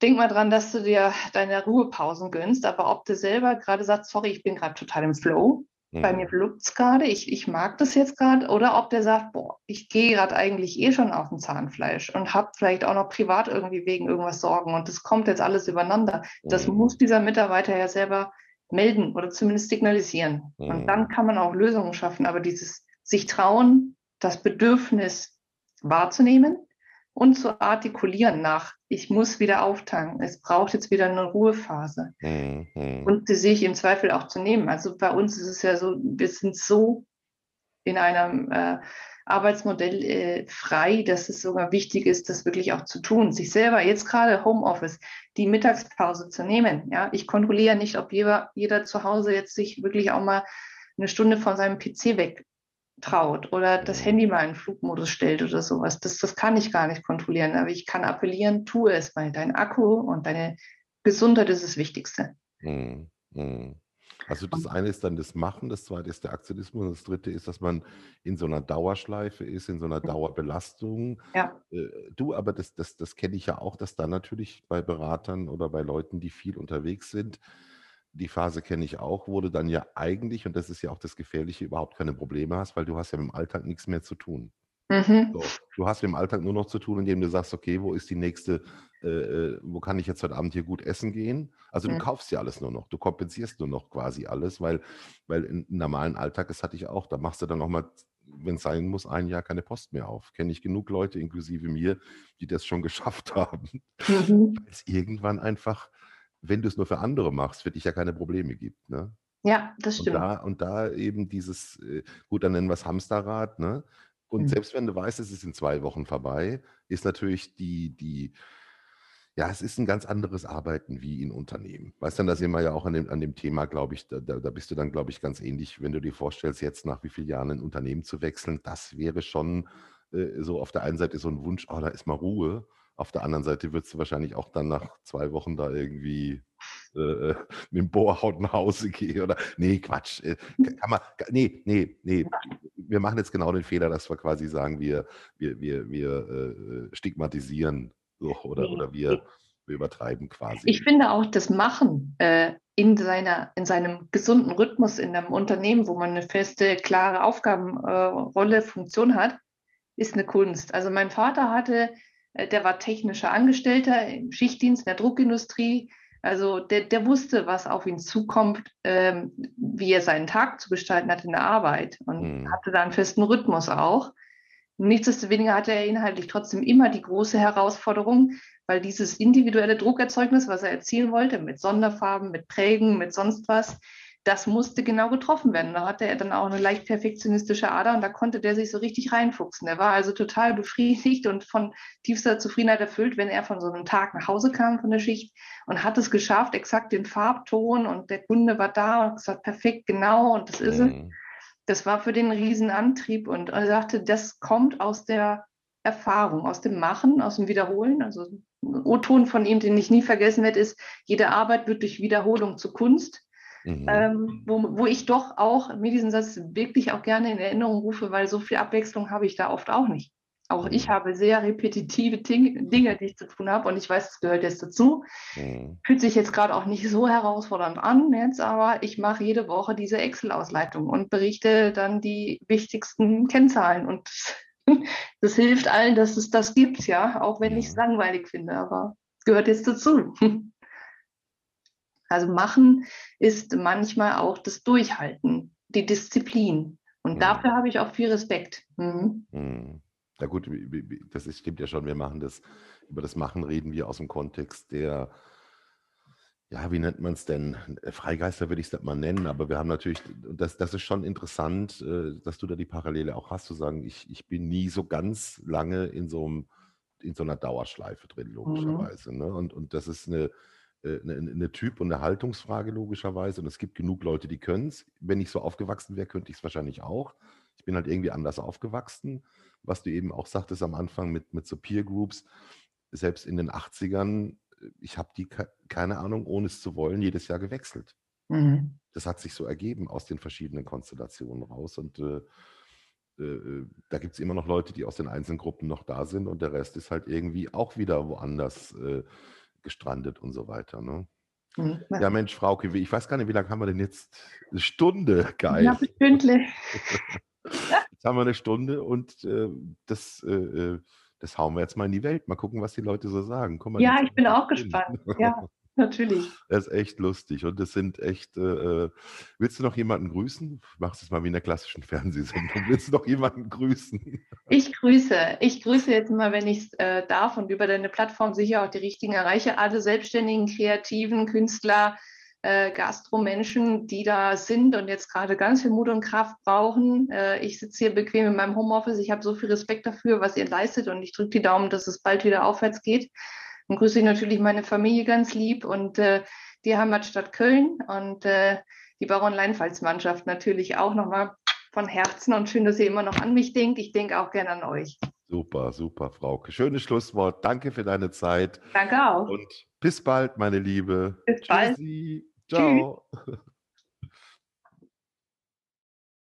denk mal dran, dass du dir deine Ruhepausen gönnst, aber ob du selber gerade sagst, sorry, ich bin gerade total im Flow, bei mir blubbt es gerade, ich, ich mag das jetzt gerade, oder ob der sagt, boah, ich gehe gerade eigentlich eh schon auf dem Zahnfleisch und habe vielleicht auch noch privat irgendwie wegen irgendwas Sorgen und das kommt jetzt alles übereinander. Das mhm. muss dieser Mitarbeiter ja selber melden oder zumindest signalisieren. Mhm. Und dann kann man auch Lösungen schaffen. Aber dieses sich trauen, das Bedürfnis wahrzunehmen und zu artikulieren nach, ich muss wieder auftanken, es braucht jetzt wieder eine Ruhephase. Mhm. Und die sich im Zweifel auch zu nehmen. Also bei uns ist es ja so, wir sind so in einem äh, Arbeitsmodell äh, frei, dass es sogar wichtig ist, das wirklich auch zu tun. Sich selber, jetzt gerade Homeoffice, die Mittagspause zu nehmen. Ja, ich kontrolliere nicht, ob jeder, jeder zu Hause jetzt sich wirklich auch mal eine Stunde von seinem PC weg traut oder das Handy mal in Flugmodus stellt oder sowas. Das, das kann ich gar nicht kontrollieren. Aber ich kann appellieren, tu es, weil dein Akku und deine Gesundheit ist das Wichtigste. Hm, hm. Also das eine ist dann das Machen, das zweite ist der Aktionismus und das dritte ist, dass man in so einer Dauerschleife ist, in so einer Dauerbelastung. Ja. Äh, du, aber das, das, das kenne ich ja auch, dass dann natürlich bei Beratern oder bei Leuten, die viel unterwegs sind, die Phase kenne ich auch, wo du dann ja eigentlich, und das ist ja auch das Gefährliche, überhaupt keine Probleme hast, weil du hast ja im Alltag nichts mehr zu tun. Mhm. So, du hast im Alltag nur noch zu tun, indem du sagst, okay, wo ist die nächste, äh, äh, wo kann ich jetzt heute Abend hier gut essen gehen? Also du mhm. kaufst ja alles nur noch, du kompensierst nur noch quasi alles, weil, weil im normalen Alltag, das hatte ich auch, da machst du dann nochmal, wenn es sein muss, ein Jahr keine Post mehr auf. Kenne ich genug Leute, inklusive mir, die das schon geschafft haben. Mhm. Weil es irgendwann einfach, wenn du es nur für andere machst, für dich ja keine Probleme gibt. Ne? Ja, das stimmt. Und da, und da eben dieses, äh, gut, dann nennen wir es Hamsterrad, ne? Und mhm. selbst wenn du weißt, es ist in zwei Wochen vorbei, ist natürlich die, die, ja, es ist ein ganz anderes Arbeiten wie in Unternehmen. Weißt du, da sind wir ja auch an dem, an dem Thema, glaube ich, da, da bist du dann, glaube ich, ganz ähnlich, wenn du dir vorstellst, jetzt nach wie vielen Jahren ein Unternehmen zu wechseln. Das wäre schon äh, so auf der einen Seite so ein Wunsch, oh, da ist mal Ruhe. Auf der anderen Seite würdest du wahrscheinlich auch dann nach zwei Wochen da irgendwie äh, äh mit dem Bohrhaut nach Hause gehen oder nee, Quatsch. Äh, kann man, nee, nee, nee. Wir machen jetzt genau den Fehler, dass wir quasi sagen, wir, wir, wir, wir äh, stigmatisieren so, oder, oder wir, wir übertreiben quasi. Ich finde auch das Machen äh, in, seiner, in seinem gesunden Rhythmus in einem Unternehmen, wo man eine feste, klare Aufgabenrolle, äh, Funktion hat, ist eine Kunst. Also mein Vater hatte der war technischer Angestellter im Schichtdienst in der Druckindustrie. Also der, der wusste, was auf ihn zukommt, ähm, wie er seinen Tag zu gestalten hat in der Arbeit und mhm. hatte da einen festen Rhythmus auch. Nichtsdestoweniger hatte er inhaltlich trotzdem immer die große Herausforderung, weil dieses individuelle Druckerzeugnis, was er erzielen wollte, mit Sonderfarben, mit Prägen, mit sonst was, das musste genau getroffen werden. Da hatte er dann auch eine leicht perfektionistische Ader und da konnte der sich so richtig reinfuchsen. Er war also total befriedigt und von tiefster Zufriedenheit erfüllt, wenn er von so einem Tag nach Hause kam von der Schicht und hat es geschafft, exakt den Farbton und der Kunde war da und gesagt, perfekt, genau und das ist mhm. es. Das war für den Riesenantrieb und er sagte, das kommt aus der Erfahrung, aus dem Machen, aus dem Wiederholen. Also ein O-Ton von ihm, den ich nie vergessen werde, ist, jede Arbeit wird durch Wiederholung zu Kunst. Mhm. Ähm, wo, wo ich doch auch mir diesen Satz wirklich auch gerne in Erinnerung rufe, weil so viel Abwechslung habe ich da oft auch nicht. Auch mhm. ich habe sehr repetitive Dinge, die ich zu tun habe und ich weiß, es gehört jetzt dazu. Mhm. Fühlt sich jetzt gerade auch nicht so herausfordernd an jetzt, aber ich mache jede Woche diese Excel-Ausleitung und berichte dann die wichtigsten Kennzahlen und das hilft allen, dass es das gibt, ja, auch wenn ich es mhm. langweilig finde, aber es gehört jetzt dazu. Also machen ist manchmal auch das Durchhalten, die Disziplin. Und mhm. dafür habe ich auch viel Respekt. Mhm. Mhm. Ja gut, das ist, stimmt ja schon. Wir machen das, über das Machen reden wir aus dem Kontext der, ja, wie nennt man es denn? Freigeister würde ich es nicht mal nennen, aber wir haben natürlich, das, das ist schon interessant, äh, dass du da die Parallele auch hast, zu sagen, ich, ich bin nie so ganz lange in so einem, in so einer Dauerschleife drin, mhm. logischerweise. Ne? Und, und das ist eine, eine, äh, eine Typ- und eine Haltungsfrage logischerweise. Und es gibt genug Leute, die können es. Wenn ich so aufgewachsen wäre, könnte ich es wahrscheinlich auch. Ich bin halt irgendwie anders aufgewachsen. Was du eben auch sagtest am Anfang mit, mit so Peer Groups, selbst in den 80ern, äh, ich habe die, keine Ahnung, ohne es zu wollen, jedes Jahr gewechselt. Mhm. Das hat sich so ergeben aus den verschiedenen Konstellationen raus. Und äh, äh, da gibt es immer noch Leute, die aus den einzelnen Gruppen noch da sind und der Rest ist halt irgendwie auch wieder woanders. Äh, gestrandet und so weiter. Ne? Mhm. Ja, Mensch, Frauke, ich weiß gar nicht, wie lange haben wir denn jetzt? Eine Stunde, geil. Ja, Stündle. jetzt haben wir eine Stunde und äh, das, äh, äh, das hauen wir jetzt mal in die Welt. Mal gucken, was die Leute so sagen. Mal, ja, ich bin auch gespannt. Ja. Natürlich. Das ist echt lustig. Und das sind echt. Äh, äh willst du noch jemanden grüßen? Machst es mal wie in der klassischen Fernsehsendung. Willst du noch jemanden grüßen? Ich grüße. Ich grüße jetzt mal, wenn ich es äh, darf und über deine Plattform sicher auch die richtigen erreiche. Alle selbstständigen, kreativen Künstler, äh, Gastromenschen, die da sind und jetzt gerade ganz viel Mut und Kraft brauchen. Äh, ich sitze hier bequem in meinem Homeoffice. Ich habe so viel Respekt dafür, was ihr leistet und ich drücke die Daumen, dass es bald wieder aufwärts geht. Dann grüße ich natürlich meine Familie ganz lieb und äh, die Heimatstadt Köln und äh, die Baron Leinpfalz-Mannschaft natürlich auch nochmal von Herzen und schön, dass ihr immer noch an mich denkt. Ich denke auch gerne an euch. Super, super, Frauke. Schönes Schlusswort. Danke für deine Zeit. Danke auch. Und bis bald, meine Liebe. Bis Tschüssi. bald. Ciao. Tschüss.